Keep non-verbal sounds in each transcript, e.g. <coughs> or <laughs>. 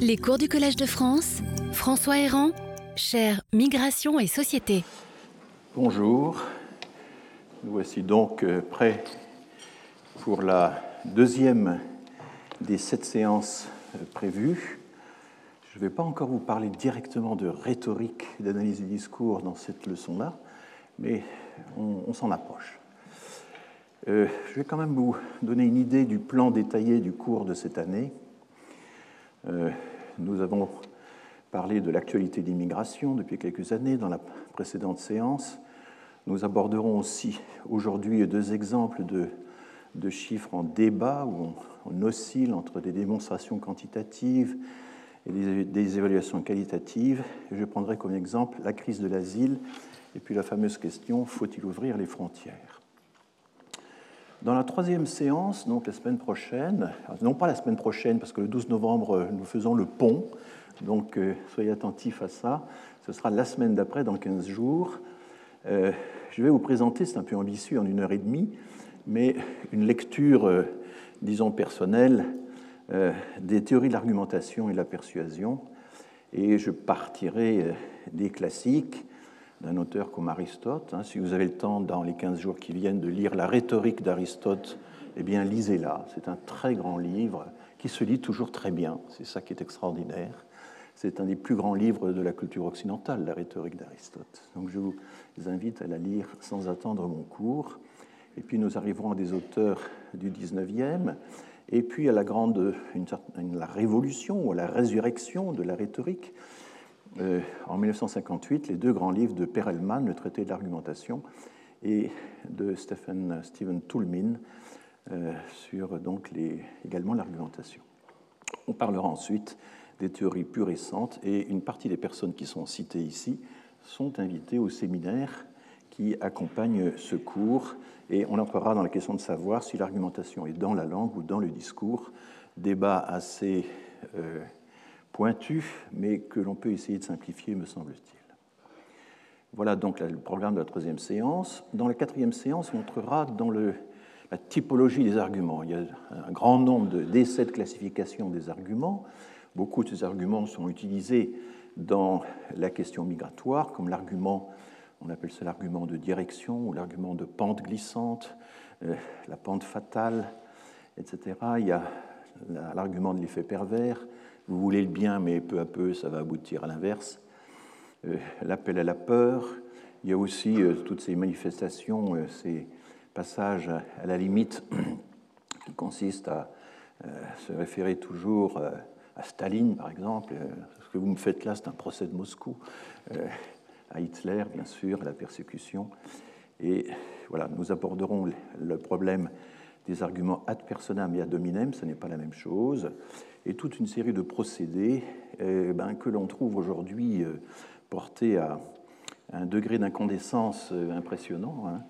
Les cours du Collège de France, François Héran, cher Migration et Société. Bonjour, nous voici donc euh, prêts pour la deuxième des sept séances euh, prévues. Je ne vais pas encore vous parler directement de rhétorique, d'analyse du discours dans cette leçon-là, mais on, s'en approche. Euh, je vais quand même vous donner une idée du plan détaillé du cours de cette année. Euh, nous avons parlé de l'actualité d'immigration depuis quelques années dans la précédente séance. Nous aborderons aussi aujourd'hui deux exemples de, de, chiffres en débat où on, oscille entre des démonstrations quantitatives et des évaluations qualitatives. Je prendrai comme exemple la crise de l'asile et puis la fameuse question faut-il ouvrir les frontières? Dans la troisième séance, donc la semaine prochaine, non pas la semaine prochaine, parce que le 12 novembre, nous faisons le pont, donc euh, soyez attentifs à ça, ce sera la semaine d'après, dans 15 jours. Euh, je vais vous présenter, c'est un peu ambitieux en une heure et demie, mais une lecture, euh, disons, personnelle des théories de l'argumentation et de la persuasion. Et je partirai des classiques d'un auteur comme Aristote. Hein. Si vous avez le temps dans les 15 jours qui viennent de lire la rhétorique d'Aristote, eh bien lisez-la. C'est un très grand livre qui se lit toujours très bien. C'est ça qui est extraordinaire. C'est un des plus grands livres de la culture occidentale, la rhétorique d'Aristote. Donc je vous invite à la lire sans attendre mon cours. Et puis nous arriverons à des auteurs du 19e, et puis à la grande la révolution ou à la résurrection de la rhétorique, euh, en 1958 les deux grands livres de Perelman, Le traité de l'argumentation, et de Stephen, Toulmin euh, sur donc également l'argumentation. On parlera ensuite des théories plus récentes et une partie des personnes qui sont citées ici sont invitées au séminaire qui accompagne ce cours et on entrera dans la question de savoir si l'argumentation est dans la langue ou dans le discours. Débat assez euh, pointu, mais que l'on peut essayer de simplifier, me semble-t-il. Voilà donc le programme de la troisième séance. Dans la quatrième séance, on entrera dans la typologie des arguments. Il y a un grand nombre d'essais de, classification des arguments. Beaucoup de ces arguments sont utilisés dans la question migratoire, comme l'argument, on appelle ça l'argument de direction ou l'argument de pente glissante, euh, la pente fatale, etc. Il y a l'argument de l'effet pervers, vous voulez le bien, mais peu à peu, ça va aboutir à l'inverse. Euh, l'appel à la peur. Il y a aussi euh, toutes ces manifestations, euh, ces passages à la limite qui consistent à se référer toujours à Staline, par exemple. Ce que vous me faites là, c'est un procès de Moscou. À Hitler, bien sûr, à la persécution. Et voilà, nous aborderons le problème des arguments ad personam et ad hominem, ce n'est pas la même chose et toute une série de procédés eh ben, que l'on trouve aujourd'hui euh, portés à un degré d'incandescence euh, impressionnant. Hein.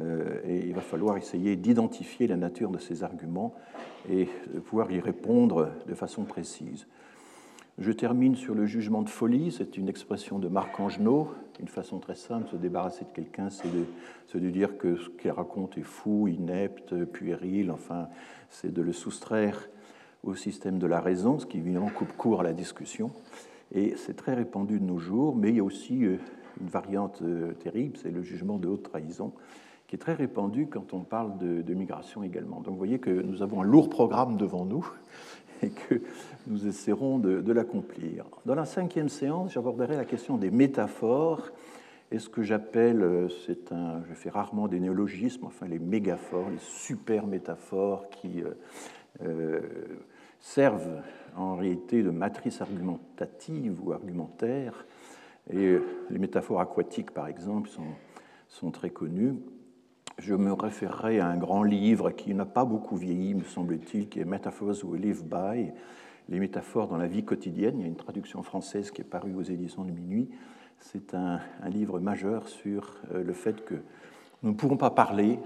Euh, et il va falloir essayer d'identifier la nature de ces arguments et de pouvoir y répondre de façon précise. Je termine sur le jugement de folie. C'est une expression de Marc Angenot. Une façon très simple de se débarrasser de quelqu'un, c'est de, de, dire que ce qu'il raconte est fou, inepte, puéril. Enfin, c'est de le soustraire au système de la raison, ce qui évidemment coupe court à la discussion. Et c'est très répandu de nos jours, mais il y a aussi euh, une variante euh, terrible, c'est le jugement de haute trahison, qui est très répandu quand on parle de, migration également. Donc vous voyez que nous avons un lourd programme devant nous <laughs> et que nous essaierons de, l'accomplir. Dans la cinquième séance, j'aborderai la question des métaphores et ce que j'appelle, euh, c'est un, je fais rarement des néologismes, enfin les mégaphores, les super métaphores qui servent en réalité de matrice argumentative ou argumentaire. Et les métaphores aquatiques, par exemple, sont, très connues. Je me référerai à un grand livre qui n'a pas beaucoup vieilli, me semble-t-il, qui est Metaphors We Live By, les métaphores dans la vie quotidienne. Il y a une traduction française qui est parue aux éditions de Minuit. C'est un, livre majeur sur euh, le fait que nous ne pourrons pas parler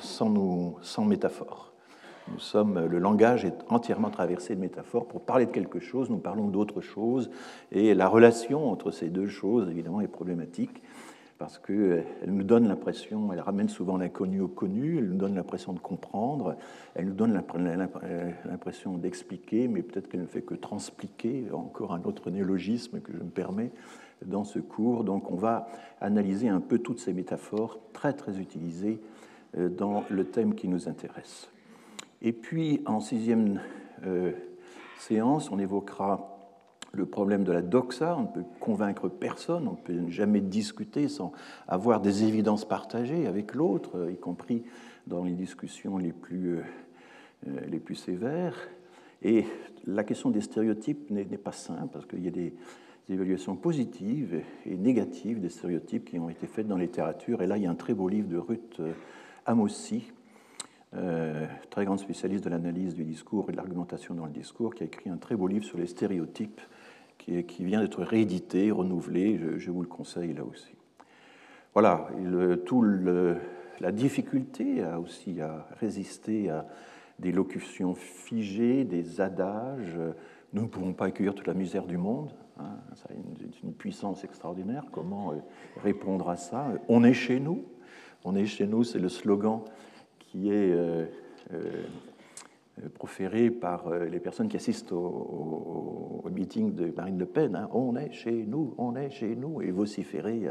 sans, sans métaphores. Nous sommes, le langage est entièrement traversé de métaphores. Pour parler de quelque chose, nous parlons d'autre chose. Et la relation entre ces deux choses, évidemment, est problématique parce qu'elle nous donne l'impression, elle ramène souvent l'inconnu au connu, elle nous donne l'impression de comprendre, elle nous donne l'impression d'expliquer, mais peut-être qu'elle ne fait que transpliquer, encore un autre néologisme que je me permets dans ce cours. Donc on va analyser un peu toutes ces métaphores très très utilisées euh, dans le thème qui nous intéresse. Et puis en sixième euh, séance, on évoquera le problème de la doxa, on ne peut convaincre personne, on ne peut jamais discuter sans avoir des évidences partagées avec l'autre, y compris dans les discussions les plus, euh, euh, les plus sévères. Et la question des stéréotypes n'est pas simple, parce qu'il y a des évaluations positives et négatives des stéréotypes qui ont été faites dans la littérature. Et là, il y a un très beau livre de Ruth euh, très grande spécialiste de l'analyse du discours et de l'argumentation dans le discours, qui a écrit un très beau livre sur les stéréotypes qui, vient d'être réédité, renouvelé. Je, vous le conseille là aussi. Voilà, le, tout la difficulté a aussi à résister à des locutions figées, des adages. Nous ne pouvons pas accueillir toute la misère du monde. Hein, une, puissance extraordinaire. Comment euh, répondre à ça? On est chez nous. On est chez nous, c'est le slogan qui est euh, euh, euh, proféré par euh, les personnes qui assistent au, meeting de Marine Le Pen. Hein. On est chez nous, on est chez nous, et vociféré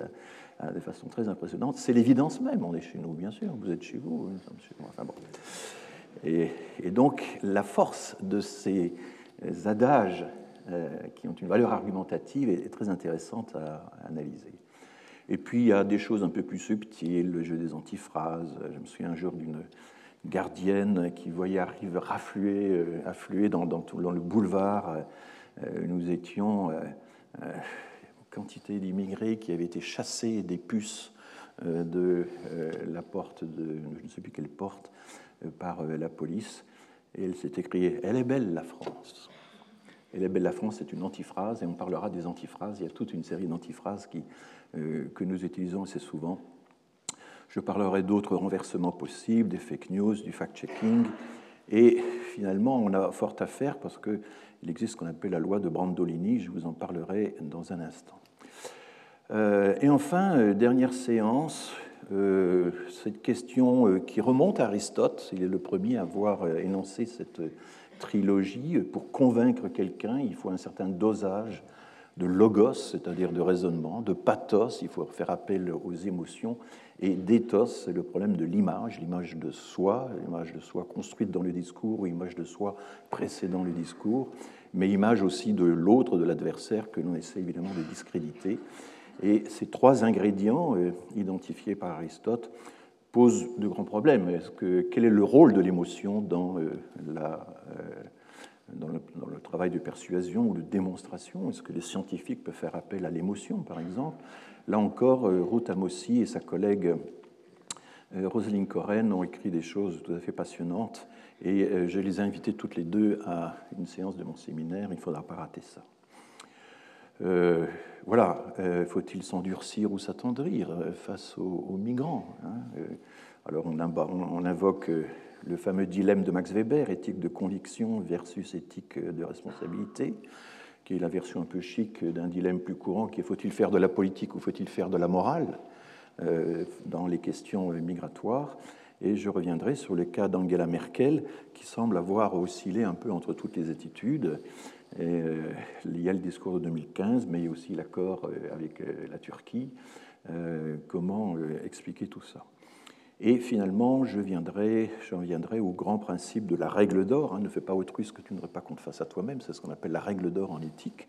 euh, de façon très impressionnante. C'est l'évidence même, on est chez nous, bien sûr, vous êtes chez vous, nous sommes chez nous. Et, donc la force de ces adages qui ont une valeur argumentative est, très intéressante à analyser. Et puis il y a des choses un peu plus subtiles, le jeu des antiphrases. Je me souviens un jour d'une gardienne qui voyait arriver, euh, affluer dans, dans, le boulevard. Euh, nous étions euh, quantité d'immigrés qui avaient été chassés des puces de la porte de je ne sais plus quelle porte par la police. Et elle s'est écriée Elle est belle la France. Elle est belle la France, c'est une antiphrase, et on parlera des antiphrases. Il y a toute une série d'antiphrases que nous utilisons assez souvent je parlerai d'autres renversements possibles, des fake news, du fact-checking. Et finalement, on a fort à faire parce qu'il existe ce qu'on appelle la loi de Brandolini. Je vous en parlerai dans un instant. Euh, et enfin, euh, dernière séance, euh, cette question qui remonte à Aristote. Il est le premier à avoir énoncé cette trilogie. Pour convaincre quelqu'un, il faut un certain dosage de logos, c'est-à-dire de raisonnement, de pathos, il faut faire appel aux émotions, et d'éthos, c'est le problème de l'image, l'image de soi, l'image de soi construite dans le discours ou l'image de soi précédant le discours, mais image aussi de l'autre, de l'adversaire, que l'on essaie évidemment de discréditer. Et ces trois ingrédients euh, identifiés par Aristote posent de grands problèmes. Est-ce que, quel est le rôle de l'émotion dans euh, dans le, travail de persuasion ou de démonstration Est-ce que les scientifiques peuvent faire appel à l'émotion, par exemple? Là encore, euh, Ruth Amossi et sa collègue euh, Roselyne Coren ont écrit des choses tout à fait passionnantes et euh, je les ai invitées toutes les deux à une séance de mon séminaire. Il ne faudra pas rater ça. voilà, faut-il s'endurcir ou s'attendrir face aux, migrants hein Alors on invoque le fameux dilemme de Max Weber, éthique de conviction versus éthique de responsabilité, qui est la version un peu chic d'un dilemme plus courant qui est faut-il faire de la politique ou faut-il faire de la morale euh, dans les questions migratoires. Et je reviendrai sur le cas d'Angela Merkel, qui semble avoir oscillé un peu entre toutes les attitudes. Euh, il y a le discours de 2015, mais il y a aussi l'accord euh, avec la Turquie. comment expliquer tout ça? Et finalement, j'en viendrai au grand principe de la règle d'or. Hein. ne fais pas autrui ce que tu ne voudrais pas qu'on te fasse à toi-même. C'est ce qu'on appelle la règle d'or en éthique,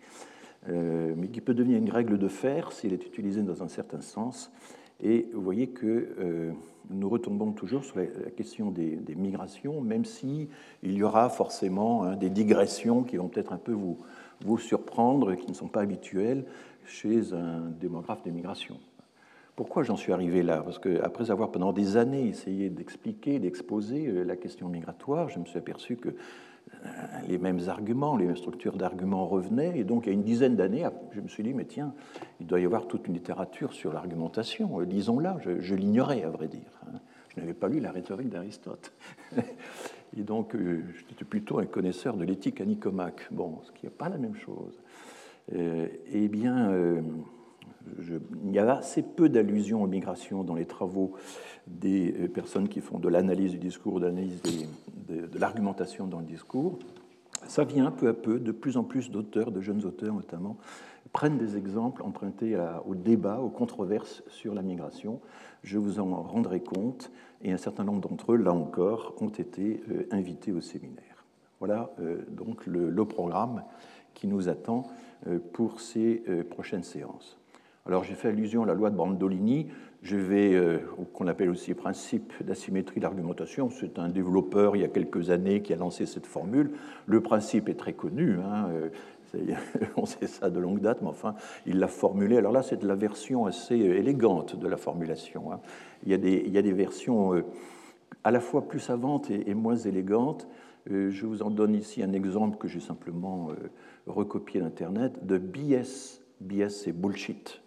euh, mais qui peut devenir une règle de fer s'il est utilisé dans un certain sens. Et vous voyez que euh, nous retombons toujours sur la, question des, migrations, même si y aura forcément hein, des digressions qui vont peut-être un peu vous, vous surprendre, qui ne sont pas habituelles chez un démographe des migrations. Pourquoi j'en suis arrivé là? Parce qu'après avoir pendant des années essayé d'expliquer, d'exposer euh, la question migratoire, je me suis aperçu que euh, les mêmes arguments, les mêmes structures d'arguments revenaient. Et donc, il y a une dizaine d'années, je me suis dit, mais tiens, il doit y avoir toute une littérature sur l'argumentation. Euh, lisons-la, je, l'ignorais, à vrai dire. Hein. Je n'avais pas lu la rhétorique d'Aristote. <laughs> Et donc, j'étais plutôt un connaisseur de l'éthique à Nicomaque. Bon, ce qui n'est pas la même chose. Eh bien, il y a assez peu d'allusions aux migrations dans les travaux des euh, personnes qui font de l'analyse du discours, de l'analyse de, l'argumentation dans le discours. Ça vient peu à peu, de plus en plus d'auteurs, de jeunes auteurs notamment, prennent des exemples empruntés au débat, aux controverses sur la migration. Je vous en rendrai compte, et un certain nombre d'entre eux, là encore, ont été euh, invités au séminaire. Voilà euh, donc le, programme qui nous attend pour ces prochaines séances. Alors j'ai fait allusion à la loi de Brandolini, je vais, euh, qu'on appelle aussi principe d'asymétrie d'argumentation. C'est un développeur il y a quelques années qui a lancé cette formule. Le principe est très connu, hein, euh, <laughs> on sait ça de longue date, mais enfin, il l'a formulé. Alors là, c'est la version assez euh, élégante de la formulation. Hein. Il, y a des, versions à la fois plus savantes et, moins élégantes. je vous en donne ici un exemple que j'ai simplement recopié d'Internet de BS. BS, c'est bullshit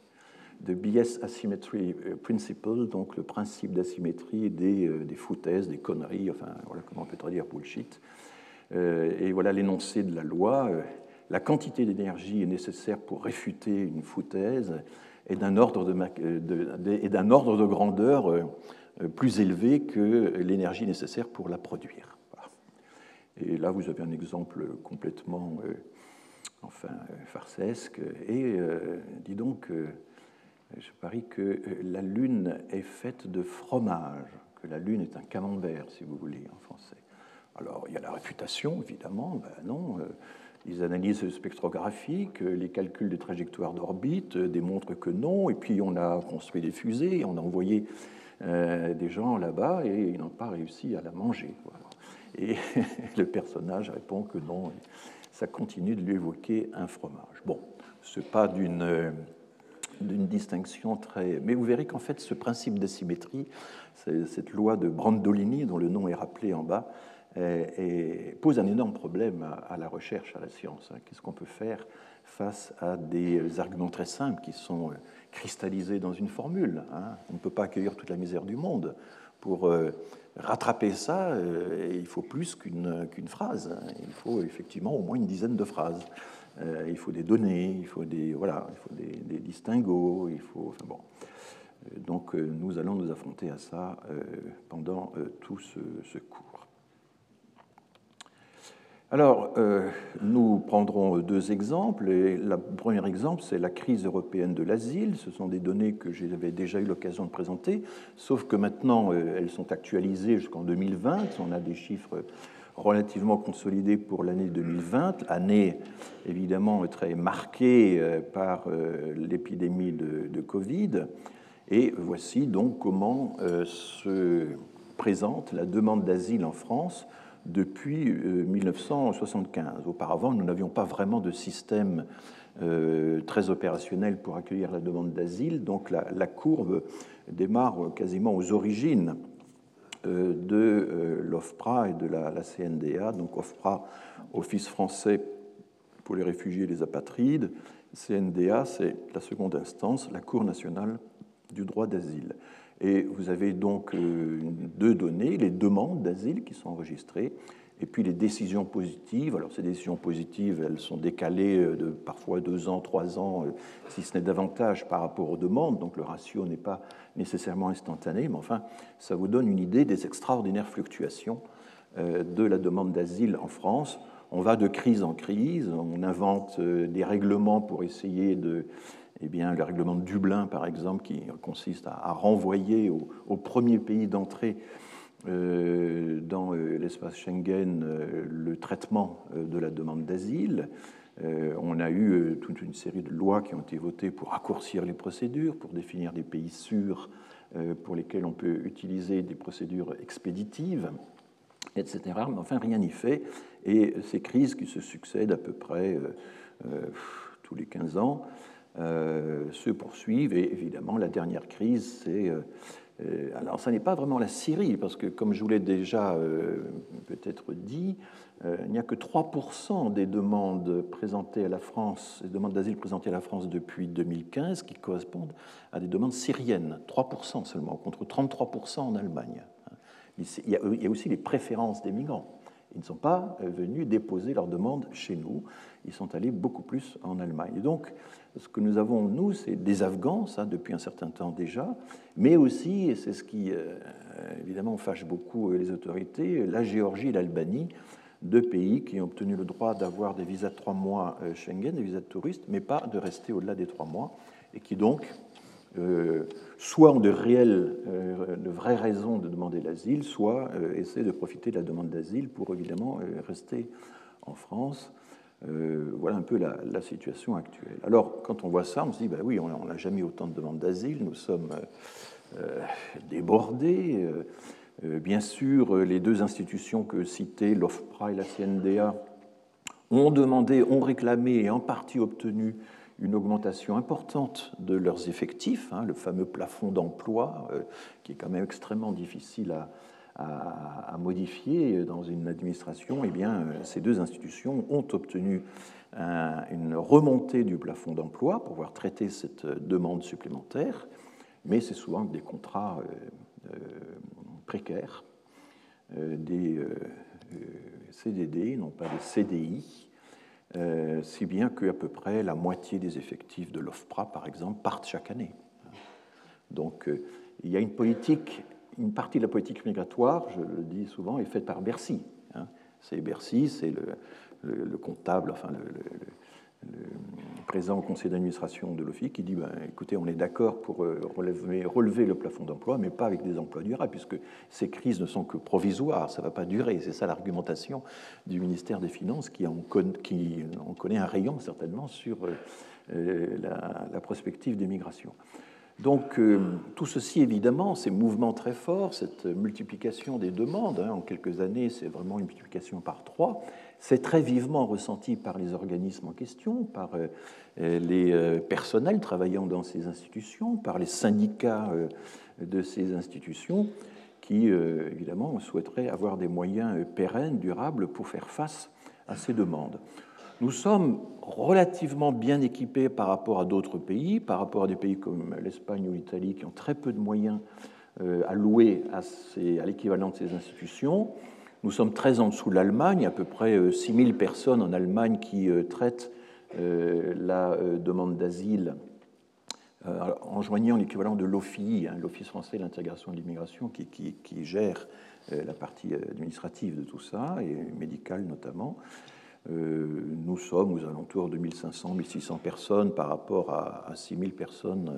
de BS Asymmetry euh, Principle, donc le principe d'asymétrie des, euh, des, foutaises, des conneries, enfin voilà comment peut-on dire bullshit. Euh, et voilà l'énoncé de la loi. La quantité d'énergie nécessaire pour réfuter une foutaise est d'un ordre de, de, ordre de grandeur plus élevé que l'énergie nécessaire pour la produire. Et là, vous avez un exemple complètement enfin, farcesque. Et dis donc, je parie que euh, la lune est faite de fromage, que la lune est un camembert, si vous voulez, en français. Alors, il y a la réfutation, évidemment, ben non. Euh, les analyses spectrographiques, euh, les calculs des trajectoires d'orbite démontrent que non. Et puis, on a construit des fusées, on a envoyé des gens là-bas et ils n'ont pas réussi à la manger. Et <laughs> le personnage répond que non. Ça continue de lui évoquer un fromage. Bon, ce n'est pas d'une distinction très. Mais vous verrez qu'en fait, ce principe d'asymétrie, cette loi de Brandolini, dont le nom est rappelé en bas, pose un énorme problème à, la recherche, à la science. Hein. Qu'est-ce qu'on peut faire face à des arguments très simples qui sont euh, cristallisés dans une formule hein? On ne peut pas accueillir toute la misère du monde. Pour euh, rattraper ça, euh, il faut plus qu'une phrase. Hein. Il faut effectivement au moins une dizaine de phrases. Euh, il faut des données, il faut des, voilà, il faut des, distinguos, il faut. Enfin bon. Euh, donc euh, nous allons nous affronter à ça pendant tout ce, ce, cours. Alors, nous prendrons deux exemples. Et le premier exemple, c'est la crise européenne de l'asile. Ce sont des données que j'avais déjà eu l'occasion de présenter, sauf que maintenant, elles sont actualisées jusqu'en 2020. On a des chiffres relativement consolidé pour l'année 2020, année évidemment très marquée euh, par euh, l'épidémie de, Covid. Et voici donc comment euh, se présente la demande d'asile en France depuis 1975. Auparavant, nous n'avions pas vraiment de système très opérationnel pour accueillir la demande d'asile, donc la courbe démarre quasiment aux origines de euh, l'OFPRA et de la, CNDA. Donc OFPRA, Office français pour les réfugiés et les apatrides. CNDA, c'est la seconde instance, la Cour nationale du droit d'asile. Et vous avez donc euh, deux données, les demandes d'asile qui sont enregistrées et puis les décisions positives, alors ces décisions positives, elles sont décalées euh, de parfois deux ans, trois ans, euh, si ce n'est davantage par rapport aux demandes, donc le ratio n'est pas nécessairement instantané, mais enfin, ça vous donne une idée des extraordinaires fluctuations euh, de la demande d'asile en France. On va de crise en crise, on invente des règlements pour essayer de... Eh bien, le règlement de Dublin, par exemple, qui consiste à renvoyer au, au premier pays d'entrée dans euh, l'espace Schengen euh, le traitement de la demande d'asile. On a eu toute une série de lois qui ont été votées pour raccourcir les procédures, pour définir des pays sûrs pour lesquels on peut utiliser des procédures expéditives, etc. Mais enfin, rien n'y fait. Et ces crises qui se succèdent à peu près tous les 15 ans se poursuivent. Et évidemment, la dernière crise, c'est euh, alors, ce n'est pas vraiment la Syrie, parce que, comme je vous l'ai déjà euh, peut-être dit, euh, il n'y a que 3% des demandes présentées à la France, des demandes d'asile présentées à la France depuis 2015, qui correspondent à des demandes syriennes. 3% seulement, contre 33% en Allemagne. Il y a aussi les préférences des migrants. Ils ne sont pas venus déposer leur demande chez nous. Ils sont allés beaucoup plus en Allemagne. Et donc, ce que nous avons, nous, c'est des Afghans, ça, depuis un certain temps déjà, mais aussi, et c'est ce qui, évidemment, fâche beaucoup les autorités, la Géorgie et l'Albanie, deux pays qui ont obtenu le droit d'avoir des visas de trois mois Schengen, des visas de touristes, mais pas de rester au-delà des trois mois, et qui donc euh, soit ont de réelles, euh, de vraies raisons de demander l'asile, soit euh, essaient de profiter de la demande d'asile pour évidemment rester en France. voilà un peu la, situation actuelle. Alors, quand on voit ça, on se dit, ben oui, on n'a jamais autant de demandes d'asile, nous sommes débordés. bien sûr, les deux institutions que citait l'OFPRA et la CNDA ont demandé, ont réclamé et en partie obtenu une augmentation importante de leurs effectifs, hein, le fameux plafond d'emploi, euh, qui est quand même extrêmement difficile à, modifier dans une administration, eh bien, euh, ces deux institutions ont obtenu une remontée du plafond d'emploi pour pouvoir traiter cette demande supplémentaire, mais c'est souvent des contrats euh, précaires, des CDD, non pas des CDI, euh, si bien qu'à peu près la moitié des effectifs de l'OFPRA, par exemple, partent chaque année. Donc euh, il y a une politique, une partie de la politique migratoire, je le dis souvent, est faite par Bercy. Hein. C'est Bercy, c'est le, comptable, enfin le, présent au conseil d'administration de l'OFI qui dit ben, écoutez, on est d'accord pour euh, relever, le plafond d'emploi, mais pas avec des emplois durables, puisque ces crises ne sont que provisoires, ça ne va pas durer. C'est ça l'argumentation du ministère des Finances qui en, qui en, connaît un rayon certainement sur euh, euh, la, la, prospective des migrations. Donc tout ceci, évidemment, ces mouvements très forts, cette multiplication des demandes, hein, en quelques années, c'est vraiment une multiplication par trois, c'est très vivement ressenti par les organismes en question, par euh, les euh, personnels travaillant dans ces institutions, par les syndicats euh, de ces institutions, qui, évidemment, souhaiteraient avoir des moyens pérennes, durables, pour faire face à ces demandes. Nous sommes relativement bien équipés par rapport à d'autres pays, par rapport à des pays comme l'Espagne ou l'Italie, qui ont très peu de moyens alloués à, à l'équivalent de ces institutions. Nous sommes très en dessous de l'Allemagne, à peu près 6000 euh, personnes en Allemagne qui euh, traitent euh, la demande d'asile en joignant l'équivalent de l'OFII, hein, l'Office français de l'intégration et de l'immigration, qui, qui, gère la partie administrative de tout ça, et médicale notamment. nous sommes aux alentours de 1500, 1600 personnes par rapport à, à 6000 personnes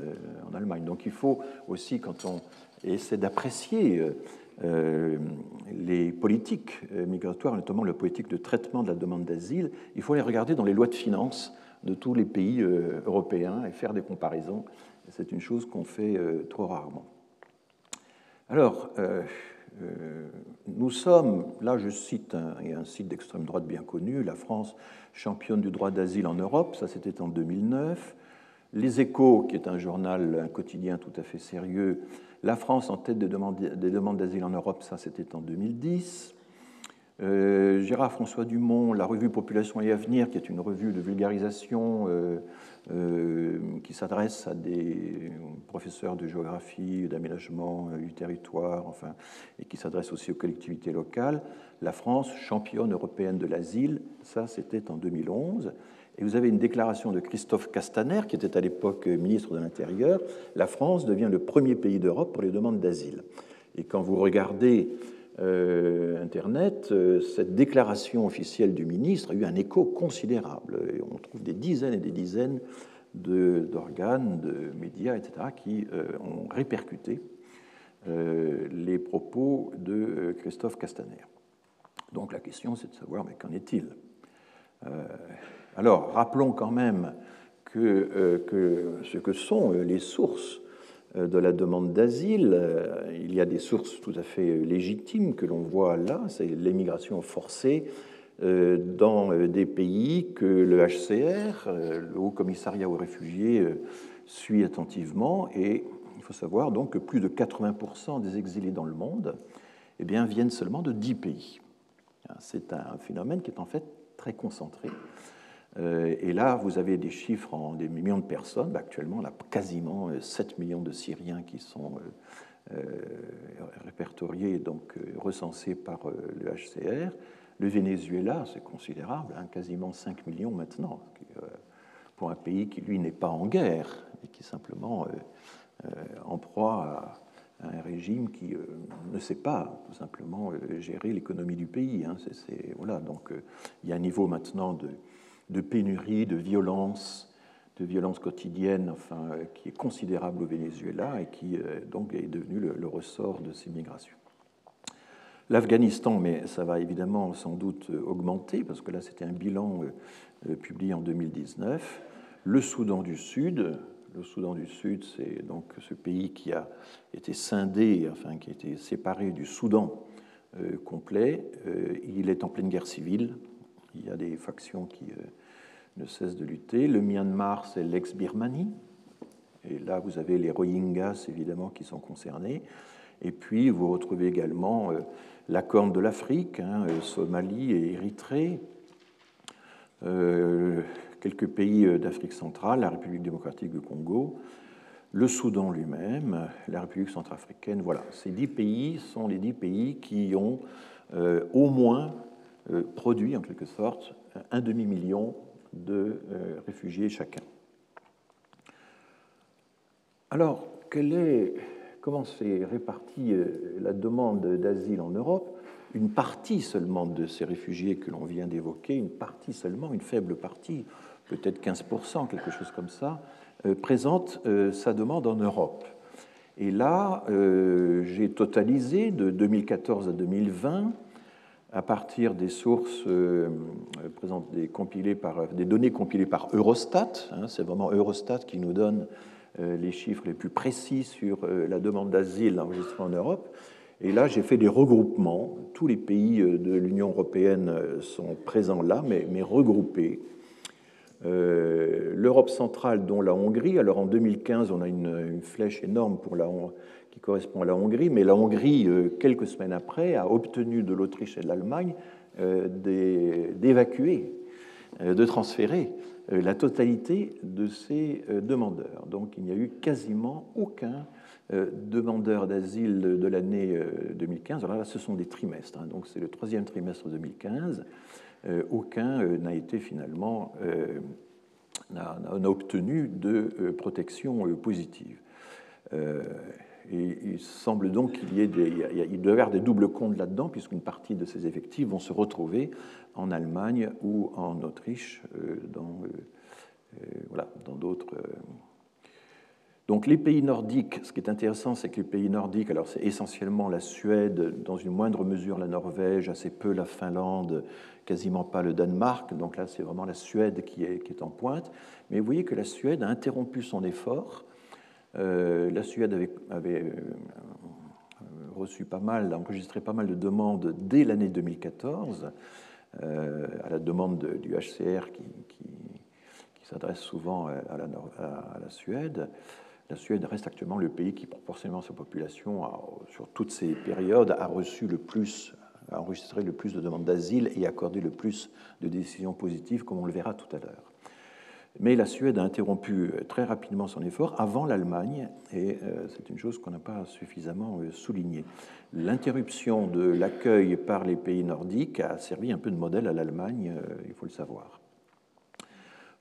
en Allemagne. Donc il faut aussi, quand on essaie d'apprécier les politiques euh, migratoires, notamment la politique de traitement de la demande d'asile, il faut les regarder dans les lois de finances de tous les pays euh, européens et faire des comparaisons. C'est une chose qu'on fait trop rarement. Alors, nous sommes, là je cite un, un site d'extrême droite bien connu, la France championne du droit d'asile en Europe, ça c'était en 2009. Les Échos, qui est un journal, un quotidien tout à fait sérieux, la France en tête des demandes d'asile en Europe, ça c'était en 2010. Euh, Gérard François Dumont, la revue Population et Avenir, qui est une revue de vulgarisation euh, euh, qui s'adresse à des professeurs de géographie, d'aménagement du territoire, enfin, et qui s'adresse aussi aux collectivités locales. La France, championne européenne de l'asile, ça c'était en 2011. Et vous avez une déclaration de Christophe Castaner, qui était à l'époque ministre de l'Intérieur. La France devient le premier pays d'Europe pour les demandes d'asile. Et quand vous regardez euh, Internet, euh, cette déclaration officielle du ministre a eu un écho considérable. on trouve des dizaines et des dizaines d'organes, de, médias, etc., qui euh, ont répercuté les propos de Christophe Castaner. Donc la question, c'est de savoir, mais qu'en est-il? Alors, rappelons quand même que, euh, ce que sont euh, les sources euh, de la demande d'asile, il y a des sources tout à fait légitimes que l'on voit là, c'est l'émigration forcée dans des pays que le HCR, le Haut Commissariat aux réfugiés, suit attentivement. Et il faut savoir donc que plus de 80% des exilés dans le monde eh bien, viennent seulement de 10 pays. C'est un phénomène qui est en fait très concentré. Euh, et là, vous avez des chiffres en des millions de personnes. Bah, actuellement, a quasiment 7 euh, millions de Syriens qui sont euh, répertoriés, donc recensés par le HCR, Le Venezuela, c'est considérable, hein, quasiment 5 millions maintenant, pour un pays qui, lui, n'est pas en guerre, et qui est simplement en proie à un régime qui ne sait pas tout simplement gérer l'économie du pays. Hein. voilà, donc il y a un niveau maintenant de, de pénurie, de violence, de violence quotidienne, enfin, euh, qui est considérable au Venezuela et qui euh, donc est devenu le, ressort de ces migrations. L'Afghanistan, mais ça va évidemment sans doute augmenter, parce que là c'était un bilan euh, publié en 2019. Le Soudan du Sud, le Soudan du Sud, c'est donc ce pays qui a été scindé, enfin qui a été séparé du Soudan complet. il est en pleine guerre civile. Il y a des factions qui ne cesse de lutter. Le Myanmar, c'est l'ex-Birmanie. Et là, vous avez les Rohingyas, évidemment, qui sont concernés. Et puis, vous retrouvez également euh, la Corne de l'Afrique, hein, euh, Somalie et Érythrée, euh, quelques pays d'Afrique centrale, la République démocratique du Congo, le Soudan lui-même, la République centrafricaine. Voilà, ces dix pays sont les dix pays qui ont au moins produit, en quelque sorte, un demi-million de euh, réfugiés chacun. Alors, est, comment s'est répartie euh, la demande d'asile en Europe? Une partie seulement de ces réfugiés que l'on vient d'évoquer, une partie seulement, une faible partie, peut-être 15%, quelque chose comme ça, euh, présente sa demande en Europe. Et là, j'ai totalisé de 2014 à 2020 à partir des sources euh, des, compilées par, des données compilées par Eurostat. Hein, c'est vraiment Eurostat qui nous donne euh, les chiffres les plus précis sur euh, la demande d'asile enregistrée en Europe. Et là, j'ai fait des regroupements. Tous les pays de l'Union européenne sont présents là, mais, regroupés. L'Europe centrale, dont la Hongrie. Alors en 2015, on a une flèche énorme pour la Hongrie correspond à la Hongrie, mais la Hongrie, euh, quelques semaines après, a obtenu de l'Autriche et de l'Allemagne euh, d'évacuer, euh, de transférer la totalité de ces demandeurs. Donc il n'y a eu quasiment aucun demandeur d'asile de l'année 2015. Alors là, ce sont des trimestres, hein. donc c'est le troisième trimestre 2015. Aucun n'a été finalement n'a obtenu de protection positive. Il semble donc qu'il y ait des, il y avoir des doubles comptes là-dedans, puisqu'une partie de ces effectifs vont se retrouver en Allemagne ou en Autriche, euh, dans, euh, euh, voilà, dans d'autres. Donc les pays nordiques, ce qui est intéressant, c'est que les pays nordiques, alors c'est essentiellement la Suède, dans une moindre mesure la Norvège, assez peu la Finlande, quasiment pas le Danemark. Donc là, c'est vraiment la Suède qui est, en pointe. Mais vous voyez que la Suède a interrompu son effort la Suède avait, euh, reçu pas mal, enregistré pas mal de demandes dès l'année 2014, euh, à la demande du HCR qui, s'adresse souvent à la, Suède. La Suède reste actuellement le pays qui, proportionnellement à sa population, sur toutes ces périodes, a reçu le plus, a enregistré le plus de demandes d'asile et accordé le plus de décisions positives, comme on le verra tout à l'heure. Mais la Suède a interrompu euh, très rapidement son effort avant l'Allemagne, et euh, c'est une chose qu'on n'a pas suffisamment euh, soulignée. L'interruption de l'accueil par les pays nordiques a servi un peu de modèle à l'Allemagne, il faut le savoir.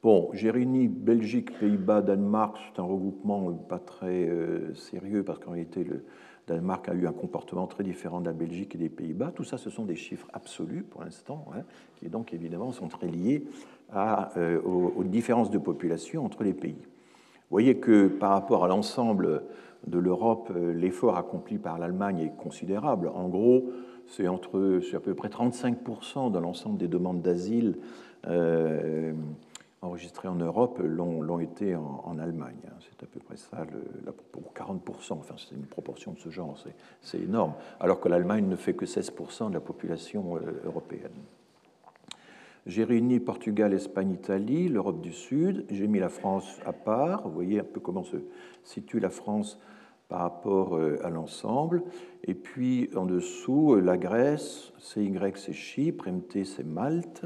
Bon, j'ai réuni Belgique, Pays-Bas, Danemark, c'est un regroupement pas très sérieux parce qu'en réalité, le Danemark a eu un comportement très différent de la Belgique et des Pays-Bas. Tout ça, ce sont des chiffres absolus pour l'instant, hein, qui donc évidemment sont très liés euh, aux, différences de population entre les pays. Vous voyez que par rapport à l'ensemble de l'Europe, euh, l'effort accompli par l'Allemagne est considérable. En gros, c'est à peu près 35% de l'ensemble des demandes d'asile euh, enregistrées en Europe l'ont été en, Allemagne. C'est à peu près ça, le, 40%, enfin c'est une proportion de ce genre, c'est énorme, alors que l'Allemagne ne fait que 16% de la population européenne. J'ai réuni Portugal, Espagne, Italie, l'Europe du Sud. J'ai mis la France à part. Vous voyez un peu comment se situe la France par rapport euh, à l'ensemble. Et puis en dessous, euh, la Grèce, CY c'est Chypre, MT c'est Malte.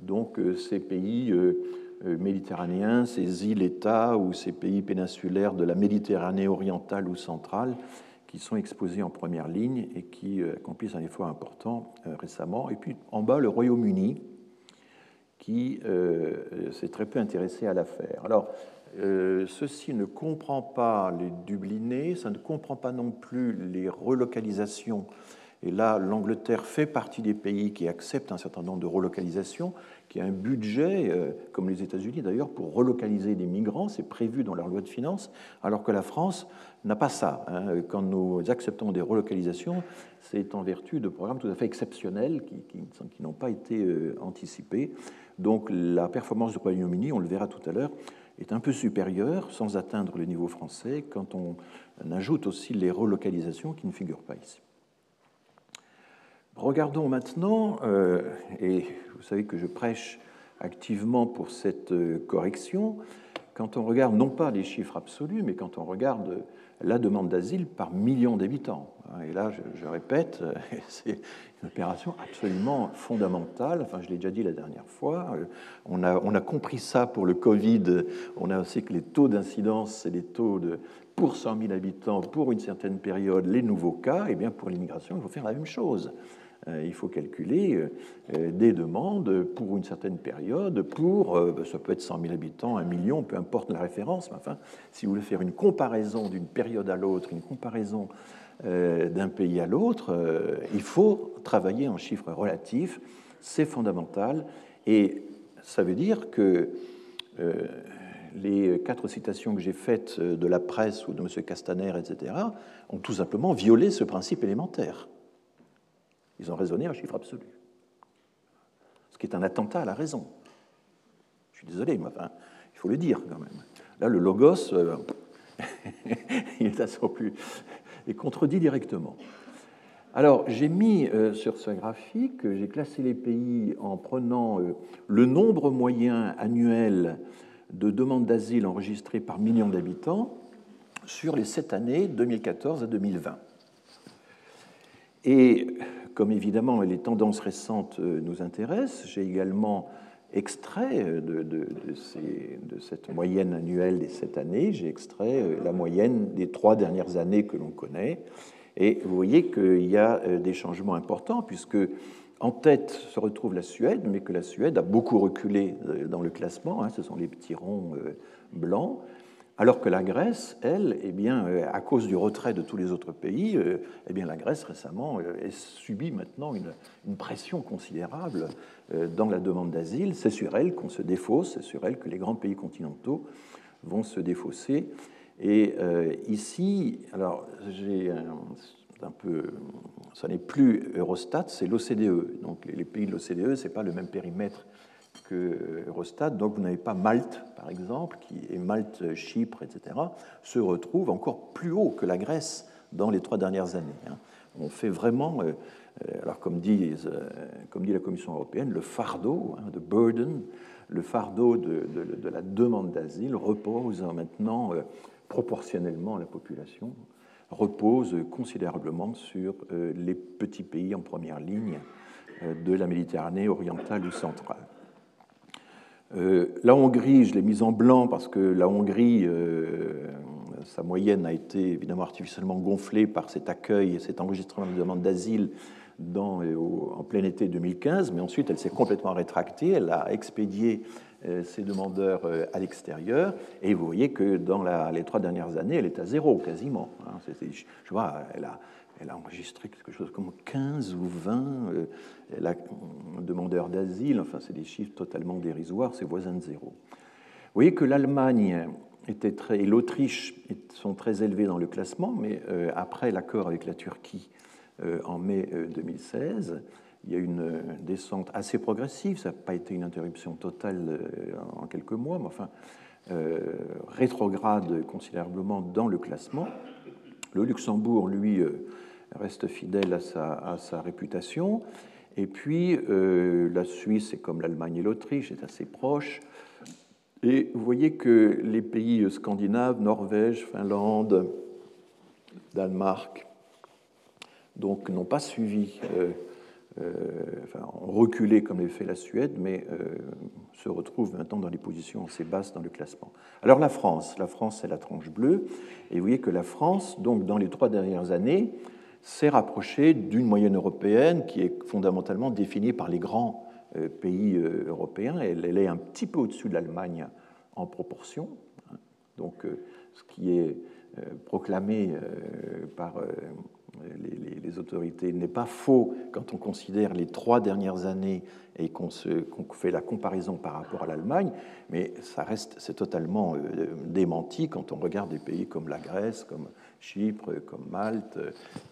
Donc euh, ces pays méditerranéens, ces îles-États ou ces pays péninsulaires de la Méditerranée orientale ou centrale qui sont exposés en première ligne et qui accomplissent un effort important récemment. Et puis en bas, le Royaume-Uni, qui s'est très peu intéressé à l'affaire. Alors, ceci ne comprend pas les Dublinés, ça ne comprend pas non plus les relocalisations et là, l'Angleterre fait partie des pays qui acceptent un certain nombre de relocalisations, qui a un budget, euh, comme les États-Unis d'ailleurs, pour relocaliser des migrants, c'est prévu dans leur loi de finances, alors que la France n'a pas ça. Hein. Quand nous acceptons des relocalisations, c'est en vertu de programmes tout à fait exceptionnels qui, qui n'ont pas été euh, anticipés. Donc la performance du Royaume-Uni, on le verra tout à l'heure, est un peu supérieure, sans atteindre le niveau français, quand on ajoute aussi les relocalisations qui ne figurent pas ici. Regardons maintenant, euh, et vous savez que je prêche activement pour cette euh, correction, quand on regarde non pas les chiffres absolus, mais quand on regarde la demande d'asile par million d'habitants. Hein, et là, je, répète, <laughs> c'est une opération absolument fondamentale. Enfin, je l'ai déjà dit la dernière fois. Euh, on a, on a compris ça pour le Covid. On a aussi que les taux d'incidence, c'est les taux de, pour 100 000 habitants pour une certaine période, les nouveaux cas. Et bien, pour l'immigration, il faut faire la même chose. Euh, il faut calculer euh, euh, des demandes pour une certaine période, pour, ben, ça peut être 100 000 habitants, 1 million, peu importe la référence, mais enfin, si vous voulez faire une comparaison d'une période à l'autre, une comparaison d'un pays à l'autre, il faut travailler en chiffres relatifs, c'est fondamental, et ça veut dire que les quatre citations que j'ai faites de la presse ou de M. Castaner, etc., ont tout simplement violé ce principe élémentaire. Ils ont raisonné en chiffre absolu. Ce qui est un attentat à la raison. Je suis désolé, mais enfin, il faut le dire quand même. Là, le logos, euh, <laughs> il est, à son plus, et contredit directement. Alors, j'ai mis euh, sur ce graphique, j'ai classé les pays en prenant euh, le nombre moyen annuel de demandes d'asile enregistrées par million d'habitants sur les sept années 2014 à 2020. Et comme évidemment les tendances récentes euh, nous intéressent, j'ai également extrait euh, de, cette moyenne annuelle des sept années, j'ai extrait euh, la moyenne des trois dernières années que l'on connaît. Et vous voyez qu'il y a des changements importants, puisque en tête se retrouve la Suède, mais que la Suède a beaucoup reculé dans le classement, hein, ce sont les petits ronds blancs. Alors que la Grèce, elle, eh bien, euh, à cause du retrait de tous les autres pays, euh, eh bien, la Grèce récemment euh, subit maintenant une, pression considérable dans la demande d'asile. C'est sur elle qu'on se défausse, c'est sur elle que les grands pays continentaux vont se défausser. Et ici, alors j'ai un, peu, ça n'est plus Eurostat, c'est l'OCDE. Donc les pays de l'OCDE, c'est pas le même périmètre Eurostat. Donc vous n'avez pas Malte, par exemple, qui est Malte, Chypre, etc., se retrouve encore plus haut que la Grèce dans les trois dernières années. Hein. On fait vraiment, euh, euh, alors comme dit, euh, comme dit la Commission européenne, le fardeau, de hein, burden, le fardeau de, de la demande d'asile repose maintenant proportionnellement à la population, repose considérablement sur les petits pays en première ligne de la Méditerranée orientale ou centrale. Euh, la Hongrie, je l'ai mise en blanc parce que la Hongrie, euh, sa moyenne a été évidemment artificiellement gonflée par cet accueil et cet enregistrement de demande d'asile euh, en plein été 2015, mais ensuite elle s'est complètement rétractée, elle a expédié ses demandeurs à l'extérieur, et vous voyez que dans les trois dernières années, elle est à zéro quasiment. Hein. je vois, elle a, elle a enregistré quelque chose comme 15 ou 20 euh, demandeurs d'asile, enfin c'est des chiffres totalement dérisoires, c'est voisin de zéro. Vous voyez que l'Allemagne et l'Autriche sont très élevés dans le classement, mais euh, après l'accord avec la Turquie euh, en mai 2016, il y a une descente assez progressive, ça n'a pas été une interruption totale en quelques mois, mais enfin rétrograde considérablement dans le classement. Le Luxembourg, lui, reste fidèle à sa, réputation. Et puis, euh, la Suisse, comme l'Allemagne et l'Autriche, est assez proche. Et vous voyez que les pays scandinaves, Norvège, Finlande, Danemark, donc n'ont pas suivi euh, enfin, ont reculé comme l'a fait la Suède, mais se retrouvent maintenant dans des positions assez basses dans le classement. Alors la France, la France c'est la tranche bleue, et vous voyez que la France, donc dans les trois dernières années, s'est rapprochée d'une moyenne européenne qui est fondamentalement définie par les grands euh, pays euh, européens. Elle, est un petit peu au-dessus de l'Allemagne en proportion. Donc euh, ce qui est proclamé par les, autorités n'est pas faux quand on considère les trois dernières années et qu'on fait la comparaison par rapport à l'Allemagne, mais ça reste, c'est totalement euh, démenti quand on regarde des pays comme la Grèce, comme Chypre, comme Malte,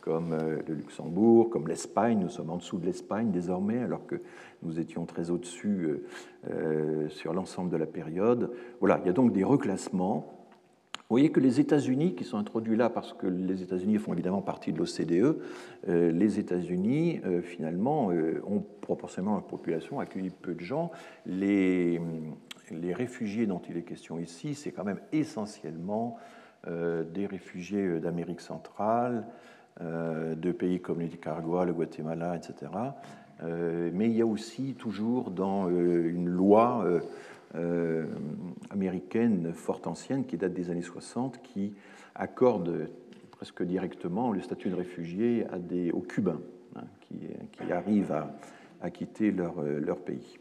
comme euh, le Luxembourg, comme l'Espagne. Nous sommes en dessous de l'Espagne désormais, alors que nous étions très au-dessus euh, sur l'ensemble de la période. Voilà, il y a donc des reclassements vous voyez que les États-Unis, qui sont introduits là parce que les États-Unis font évidemment partie de l'OCDE, euh, les États-Unis, euh, finalement, euh, ont proportionnellement à la population accueilli peu de gens. Les réfugiés dont il est question ici, c'est quand même essentiellement des réfugiés d'Amérique centrale, de pays comme le Nicaragua, le Guatemala, etc. mais il y a aussi toujours dans une loi euh, américaine fort ancienne qui date des années 60 qui accorde presque directement le statut de réfugié aux Cubains hein, qui, arrivent à, quitter leur, euh, leur, pays.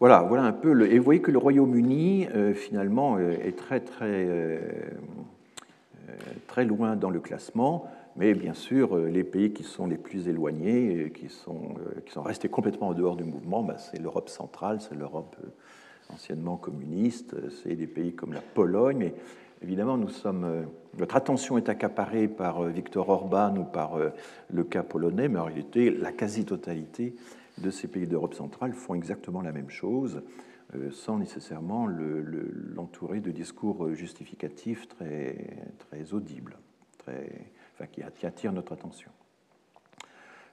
Voilà, voilà un peu. Le, et vous voyez que le Royaume-Uni, euh, finalement, est très, très, très loin dans le classement. Mais bien sûr, euh, les pays qui sont les plus éloignés, qui sont, euh, qui sont restés complètement en dehors du mouvement, bah, c'est l'Europe centrale, c'est l'Europe euh, anciennement communiste, c'est des pays comme la Pologne. Mais évidemment, notre attention est accaparée par Viktor Orban ou par le cas polonais, mais en réalité, la quasi-totalité de ces pays d'Europe centrale font exactement la même chose, sans nécessairement l'entourer de discours justificatifs très, audibles, qui attire notre attention.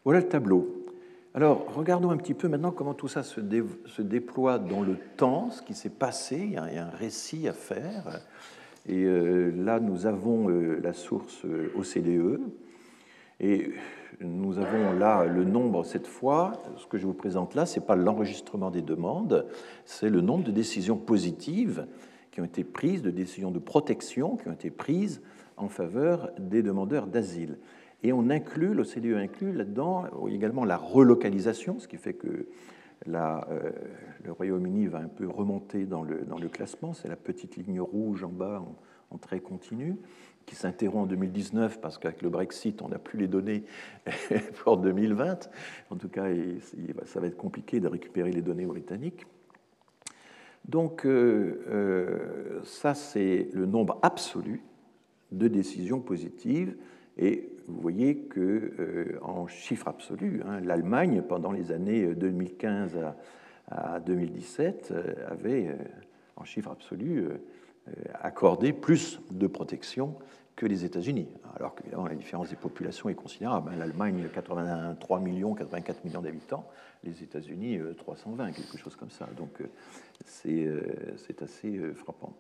Voilà le tableau. Alors, regardons un petit peu maintenant comment tout ça se, déploie dans le temps, ce qui s'est passé. Il y, a, un récit à faire. Et euh, là, nous avons euh, la source euh, OCDE. Et nous avons là le nombre, cette fois, ce que je vous présente là, ce n'est pas l'enregistrement des demandes, c'est le nombre de décisions positives qui ont été prises, de décisions de protection qui ont été prises en faveur des demandeurs d'asile. Et on inclut, l'OCDE inclut là-dedans également la relocalisation, ce qui fait que euh, le Royaume-Uni va un peu remonter dans le, dans le classement. C'est la petite ligne rouge en bas en, trait continu qui s'interrompt en 2019 parce qu'avec le Brexit, on n'a plus les données <laughs> pour 2020. En tout cas, ça va être compliqué de récupérer les données britanniques. Donc euh, euh, ça, c'est le nombre absolu de décisions positives. Et vous voyez que, euh, en chiffre absolu, hein, l'Allemagne, pendant les années 2015 à, 2017, euh, avait, euh, en chiffre absolu, accordé plus de protection que les États-Unis. Alors que la différence des populations est considérable. Hein. L'Allemagne, 83 millions, 84 millions d'habitants, les États-Unis, 320, quelque chose comme ça. Donc c'est assez frappant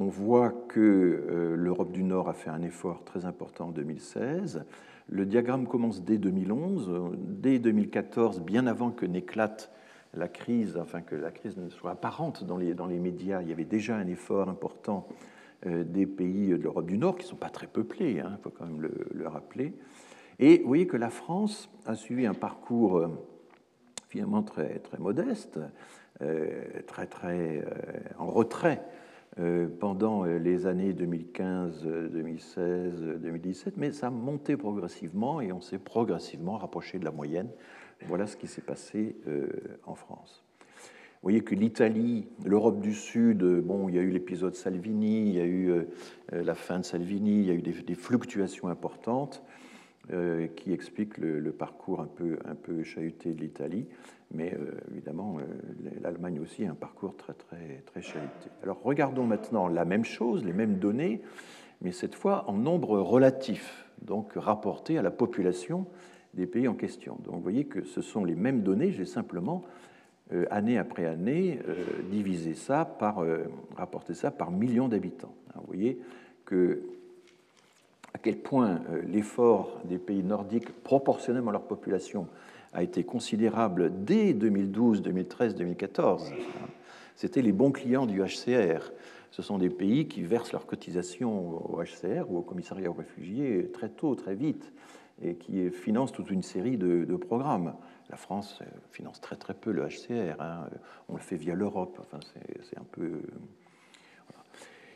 on voit que euh, l'Europe du Nord a fait un effort très important en 2016. Le diagramme commence dès 2011. Dès 2014, bien avant que n'éclate la crise, enfin que la crise ne soit apparente dans les, dans les médias, il y avait déjà un effort important euh, des pays de l'Europe du Nord, qui ne sont pas très peuplés, il hein, faut quand même le, rappeler. Et vous voyez que la France a suivi un parcours euh, finalement très, très modeste, très, très en retrait pendant euh, les années 2015, 2016, 2017, mais ça a monté progressivement et on s'est progressivement rapproché de la moyenne. Voilà ce qui s'est passé euh, en France. Vous voyez que l'Italie, l'Europe du Sud, bon, il y a eu l'épisode Salvini, il y a eu la fin de Salvini, il y a eu des, fluctuations importantes qui expliquent le, parcours un peu, un peu chahuté de l'Italie. Mais euh, évidemment, euh, l'Allemagne aussi a un parcours très, très, très chahuté. Alors regardons maintenant la même chose, les mêmes données, mais cette fois en nombre relatif, donc rapporté à la population des pays en question. Donc vous voyez que ce sont les mêmes données, j'ai simplement euh, année après année divisé ça par, rapporté ça par million d'habitants. Vous voyez à quel point l'effort des pays nordiques, proportionnellement à leur population, a été considérable dès 2012, 2013, 2014. C'était les bons clients du HCR. Ce sont des pays qui versent leurs cotisations au HCR ou au commissariat aux réfugiés très tôt, très vite, et qui financent toute une série de, programmes. La France euh, finance très très peu le HCR. Hein. On le fait via l'Europe. Enfin, c'est un peu.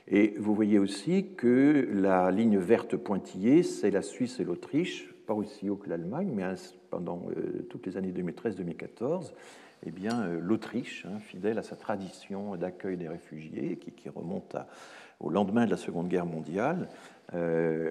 Et vous voyez aussi que la ligne verte pointillée, c'est la Suisse et l'Autriche, pas aussi haut que l'Allemagne, mais pendant euh, toutes les années 2013-2014, eh bien, euh, l'Autriche, hein, fidèle à sa tradition d'accueil des réfugiés, qui, remonte au lendemain de la Seconde Guerre mondiale, euh,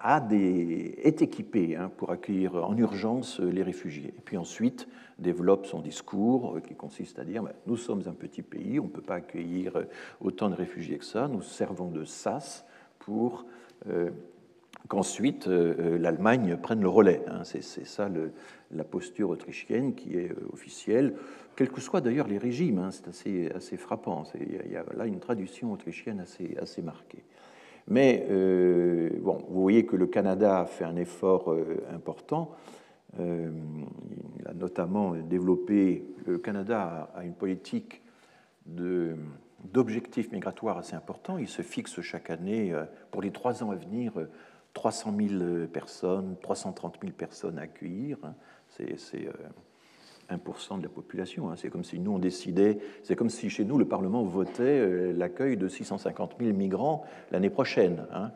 a des, est équipée hein, pour accueillir en urgence les réfugiés. Et puis ensuite développe son discours qui consiste à dire ben, nous sommes un petit pays, on ne peut pas accueillir autant de réfugiés que ça, nous servons de sas pour euh, euh, l'Allemagne prenne le relais. Hein. C'est ça la posture autrichienne qui est euh, officielle, quels que soient d'ailleurs les régimes. Hein. C'est assez, frappant. Il y, a là une tradition autrichienne assez, assez marquée. Mais bon, vous voyez que le Canada a fait un effort important. il a notamment développé, le Canada a une politique d'objectifs migratoires assez importants. Il se fixe chaque année, pour les trois ans à venir, 300 000 personnes, 330 000 personnes à accueillir. Hein. C'est 1% euh, de la population. Hein. C'est comme si nous, on décidait, c'est comme si chez nous, le Parlement votait euh, l'accueil de 650 000 migrants l'année prochaine. Hein.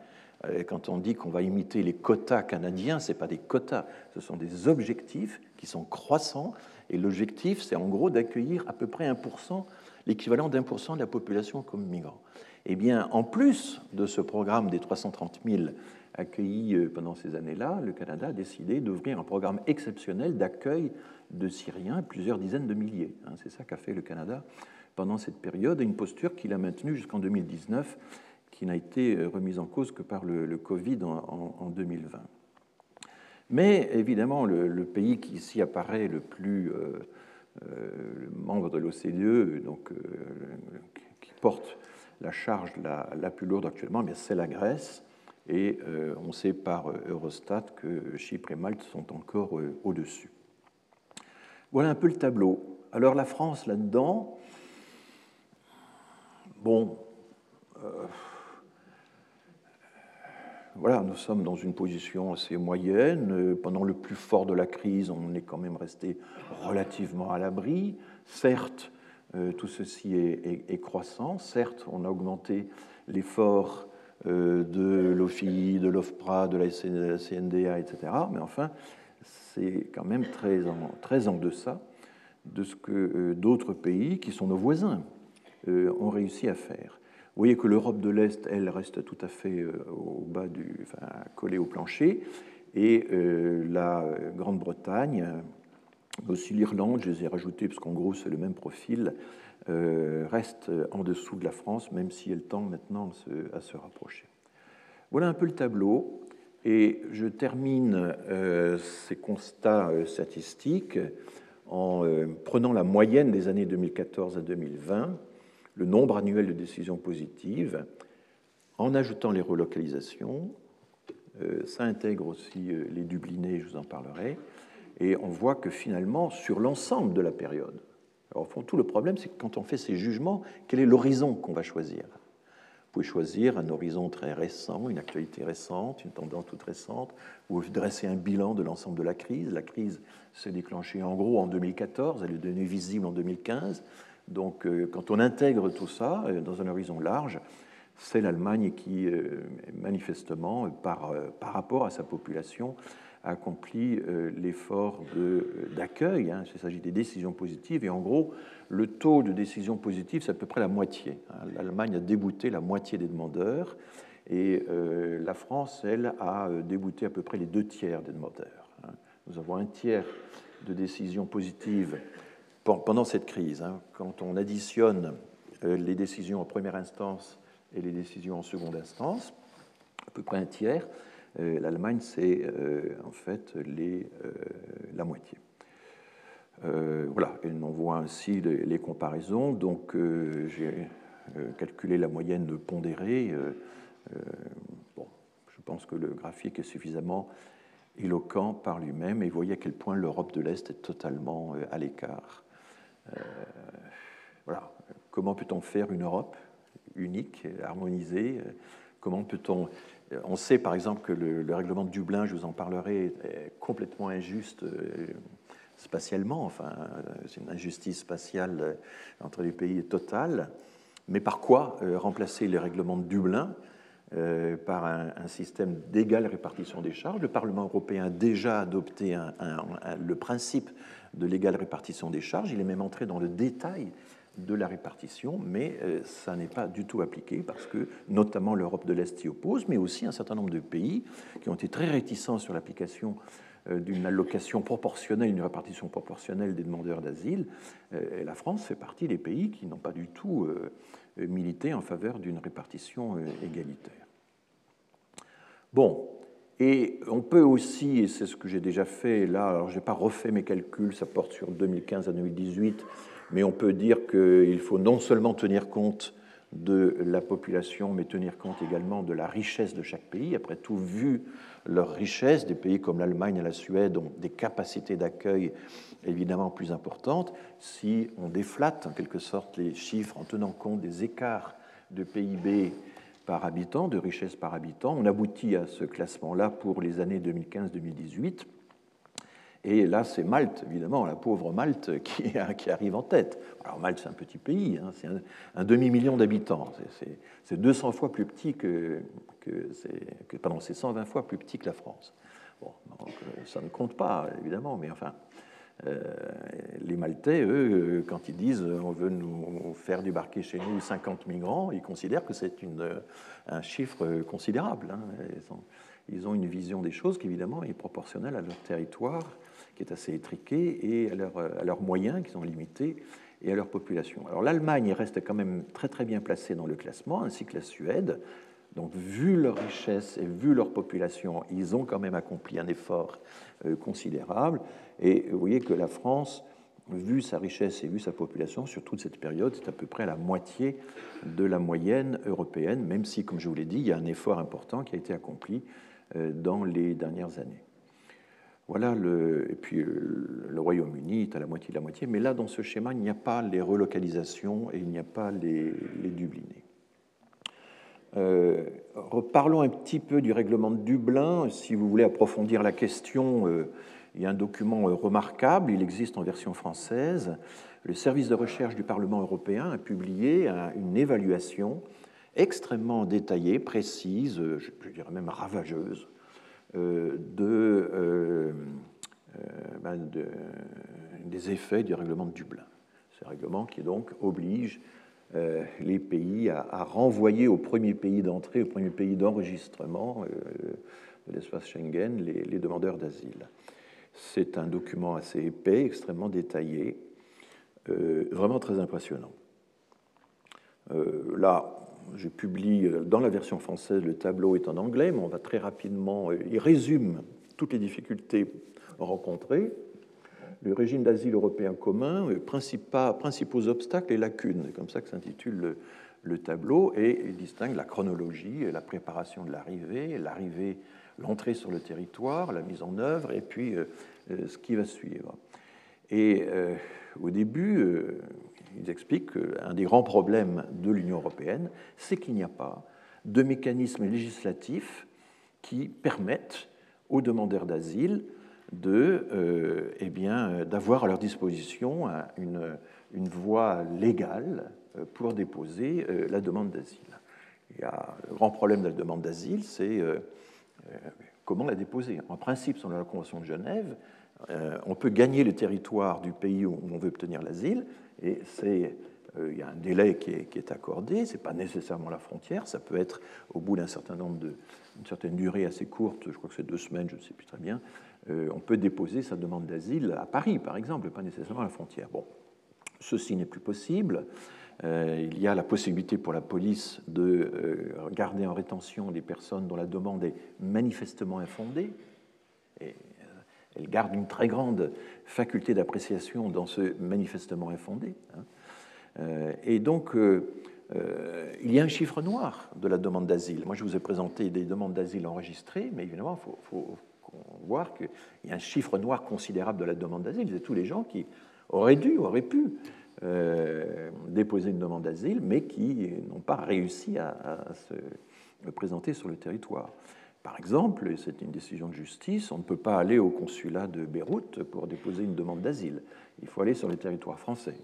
Euh, quand on dit qu'on va imiter les quotas canadiens, ce pas des quotas, ce sont des objectifs qui sont croissants. Et l'objectif, c'est en gros d'accueillir à peu près 1%, l'équivalent d'un pour cent de la population comme migrants. Eh bien, en plus de ce programme des 330 000 accueillis euh, pendant ces années-là, le Canada a décidé d'ouvrir un programme exceptionnel d'accueil de Syriens, plusieurs dizaines de milliers. Hein. C'est ça qu'a fait le Canada pendant cette période, et une posture qu'il a maintenue jusqu'en 2019, qui n'a été euh, remise en cause que par le, Covid en, 2020. Mais évidemment, le, pays qui ici apparaît le plus euh, membre de l'OCDE, donc qui porte la charge la, la plus lourde actuellement, c'est la Grèce. Et euh, on sait par euh, Eurostat que Chypre et Malte sont encore euh, au-dessus. Voilà un peu le tableau. Alors la France là-dedans, bon, voilà, nous sommes dans une position assez moyenne. Pendant le plus fort de la crise, on est quand même resté relativement à l'abri. Certes, tout ceci est, croissant. Certes, on a augmenté l'effort de l'OFI, de l'OFPRA, de la CNDA, etc. Mais enfin, c'est quand même très en, deçà de ce que euh, d'autres pays, qui sont nos voisins, euh, ont réussi à faire. Vous voyez que l'Europe de l'Est, elle, reste tout à fait au bas du, collée au plancher, et la Grande-Bretagne, aussi l'Irlande, je les ai rajoutés parce qu'en gros c'est le même profil, euh, reste en dessous de la France, même si elle tend maintenant à se, rapprocher. Voilà un peu le tableau. Et je termine euh, ces constats euh, statistiques en prenant la moyenne des années 2014 à 2020, le nombre annuel de décisions positives, en ajoutant les relocalisations. ça intègre aussi les Dublinés, je vous en parlerai. Et on voit que finalement, sur l'ensemble de la période, alors, au fond, tout le problème, c'est que quand on fait ces jugements, quel est l'horizon qu'on va choisir? Vous pouvez choisir un horizon très récent, une actualité récente, une tendance toute récente, ou dresser un bilan de l'ensemble de la crise. La crise s'est déclenchée en gros en 2014, elle est devenue visible en 2015. Donc, euh, quand on intègre tout ça euh, dans un horizon large, c'est l'Allemagne qui, euh, manifestement, par, par rapport à sa population, accompli euh, l'effort d'accueil. Hein, il s'agit des décisions positives. Et en gros, le taux de décisions positives, c'est à peu près la moitié. Hein. L'Allemagne a débouté la moitié des demandeurs. Et euh, la France, elle, a euh, débouté à peu près les deux tiers des demandeurs. Hein. Nous avons un tiers de décisions positives pendant cette crise. Quand on additionne les décisions en première instance et les décisions en seconde instance, à peu près un tiers, euh, L'Allemagne, c'est euh, en fait euh, la moitié. voilà, et on voit ainsi les, comparaisons. Donc, j'ai calculé la moyenne pondérée. bon, je pense que le graphique est suffisamment éloquent par lui-même et voyez à quel point l'Europe de l'Est est totalement à l'écart. voilà. Comment peut-on faire une Europe unique, harmonisée? Comment peut-on on sait par exemple que le, règlement de Dublin, je vous en parlerai, est complètement injuste euh, spatialement, enfin, c'est une injustice spatiale euh, entre les pays totale. Mais par quoi euh, remplacer les règlements de Dublin par un, système d'égale répartition des charges? Le Parlement européen a déjà adopté le principe de l'égale répartition des charges. Il est même entré dans le détail de la répartition, mais euh, ça n'est pas du tout appliqué parce que notamment l'Europe de l'Est s'y oppose, mais aussi un certain nombre de pays qui ont été très réticents sur l'application euh, d'une allocation proportionnelle, une répartition proportionnelle des demandeurs d'asile. Euh, la France fait partie des pays qui n'ont pas du tout milité en faveur d'une répartition égalitaire. Bon, et on peut aussi, et c'est ce que j'ai déjà fait là, alors je n'ai pas refait mes calculs, ça porte sur 2015 à 2018, mais on peut dire qu'il faut non seulement tenir compte de la population, mais tenir compte également de la richesse de chaque pays. Après tout, vu leur richesse, des pays comme l'Allemagne et la Suède ont des capacités d'accueil évidemment plus importantes. Si on déflate en quelque sorte les chiffres en tenant compte des écarts de PIB par habitant, de richesse par habitant, on aboutit à ce classement-là pour les années 2015-2018. Et là, c'est Malte, évidemment, la pauvre Malte <laughs> qui, arrive en tête. Alors Malte, c'est un petit pays, hein, c'est un, demi-million d'habitants. C'est 200 fois plus petit que, pardon, c'est 120 fois plus petit que la France. Bon, euh, ça ne compte pas, évidemment, mais enfin, les Maltais, eux, quand ils disent on veut nous faire débarquer chez nous 50 migrants, ils considèrent que c'est un chiffre considérable. Hein. Ils, ont, une vision des choses qui, évidemment, est proportionnelle à leur territoire qui est assez étriqué, et à, leurs moyens qui sont limités, et à leur population. Alors l'Allemagne reste quand même très très bien placée dans le classement, ainsi que la Suède. Donc vu leur richesse et vu leur population, ils ont quand même accompli un effort euh, considérable. Et vous voyez que la France, vu sa richesse et vu sa population, sur toute cette période, c'est à peu près la moitié de la moyenne européenne, même si, comme je vous l'ai dit, il y a un effort important qui a été accompli euh, dans les dernières années. Voilà et puis euh, le Royaume-Uni est à la moitié de la moitié, mais là, dans ce schéma, il n'y a pas les relocalisations et il n'y a pas les, les Dublinés. Euh, reparlons un petit peu du règlement de Dublin. Si vous voulez approfondir la question, euh, il y a un document remarquable, il existe en version française. Le service de recherche du Parlement européen a publié une évaluation extrêmement détaillée, précise, je dirais même ravageuse, euh, euh, ben de, des effets du règlement de Dublin. C'est un règlement qui donc oblige euh, les pays à, renvoyer au premier pays d'entrée, au premier pays d'enregistrement de l'espace Schengen les, demandeurs d'asile. C'est un document assez épais, extrêmement détaillé, vraiment très impressionnant. là, je publie euh, dans la version française, le tableau est en anglais, mais on va très rapidement, euh, il résume toutes les difficultés rencontrées. Le régime d'asile européen commun, euh, principaux obstacles et lacunes, comme ça que s'intitule le, tableau, et il distingue la chronologie, la préparation de l'arrivée, l'arrivée, l'entrée sur le territoire, la mise en œuvre, et puis ce qui va suivre. Et au début, ils expliquent qu'un des grands problèmes de l'Union européenne, c'est qu'il n'y a pas de mécanismes législatifs qui permettent aux demandeurs d'asile de, euh, eh bien, d'avoir à leur disposition une, une voie légale euh, pour déposer euh, la demande d'asile. Le grand problème de la demande d'asile, c'est comment la déposer. En principe, selon la Convention de Genève, on peut gagner le territoire du pays où on veut obtenir l'asile, et c'est il y a un délai qui est, accordé, ce n'est pas nécessairement la frontière, ça peut être au bout d'un certain nombre de, une certaine durée assez courte, je crois que c'est deux semaines, je ne sais plus très bien, on peut déposer sa demande d'asile à Paris, par exemple, pas nécessairement à la frontière. Bon, ceci n'est plus possible. Euh, il y a la possibilité pour la police de garder en rétention des personnes dont la demande est manifestement infondée. Elle garde une très grande faculté d'appréciation dans ce manifestement infondé. Hein. Euh, et donc, euh, il y a un chiffre noir de la demande d'asile. Moi, je vous ai présenté des demandes d'asile enregistrées, mais évidemment, il faut, voir qu'il y a un chiffre noir considérable de la demande d'asile. C'est tous les gens qui auraient dû, auraient pu déposer une demande d'asile, mais qui n'ont pas réussi à, se présenter sur le territoire. Par exemple, c'est une décision de justice, on ne peut pas aller au consulat de Beyrouth pour déposer une demande d'asile. Il faut aller sur les territoires français.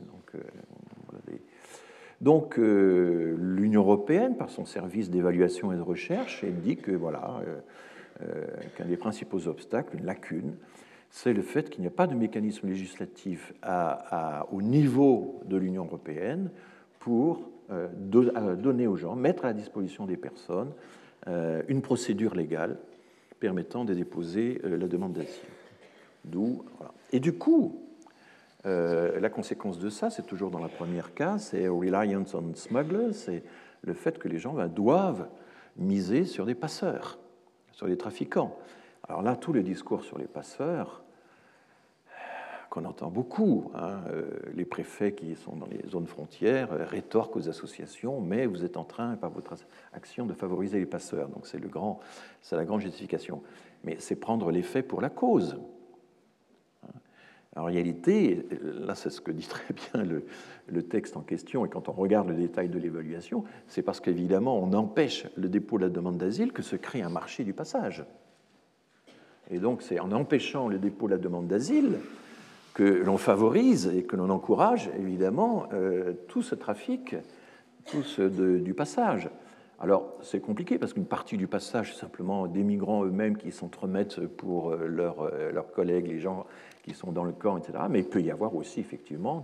Donc, euh, euh, l'Union européenne, par son service d'évaluation et de recherche, indique que voilà, euh, qu'un des principaux obstacles, une lacune, c'est le fait qu'il n'y a pas de mécanisme législatif au niveau de l'Union européenne pour donner aux gens, mettre à la disposition des personnes euh, une procédure légale permettant de déposer euh, la demande d'asile. D'où, Et du coup, euh, la conséquence de ça, c'est toujours dans la première case, c'est reliance on smugglers, c'est le fait que les gens ben, doivent miser sur des passeurs, sur des trafiquants. Alors là, tous les discours sur les passeurs, qu'on entend beaucoup. Hein, euh, les préfets qui sont dans les zones frontières euh, rétorquent aux associations, mais vous êtes en train, par votre action, de favoriser les passeurs. Donc c'est le grand, c'est la grande justification. Mais c'est prendre les faits pour la cause. En réalité, là c'est ce que dit très <laughs> bien le, texte en question, et quand on regarde le détail de l'évaluation, c'est parce qu'évidemment on empêche le dépôt de la demande d'asile que se crée un marché du passage. Et donc c'est en empêchant le dépôt de la demande d'asile que l'on favorise et que l'on encourage évidemment euh, tout ce trafic, tout ce du passage. Alors c'est compliqué parce qu'une partie du passage, c'est simplement des migrants eux-mêmes qui s'entremettent pour euh, euh, leurs collègues, les gens qui sont dans le camp, etc. Mais il peut y avoir aussi effectivement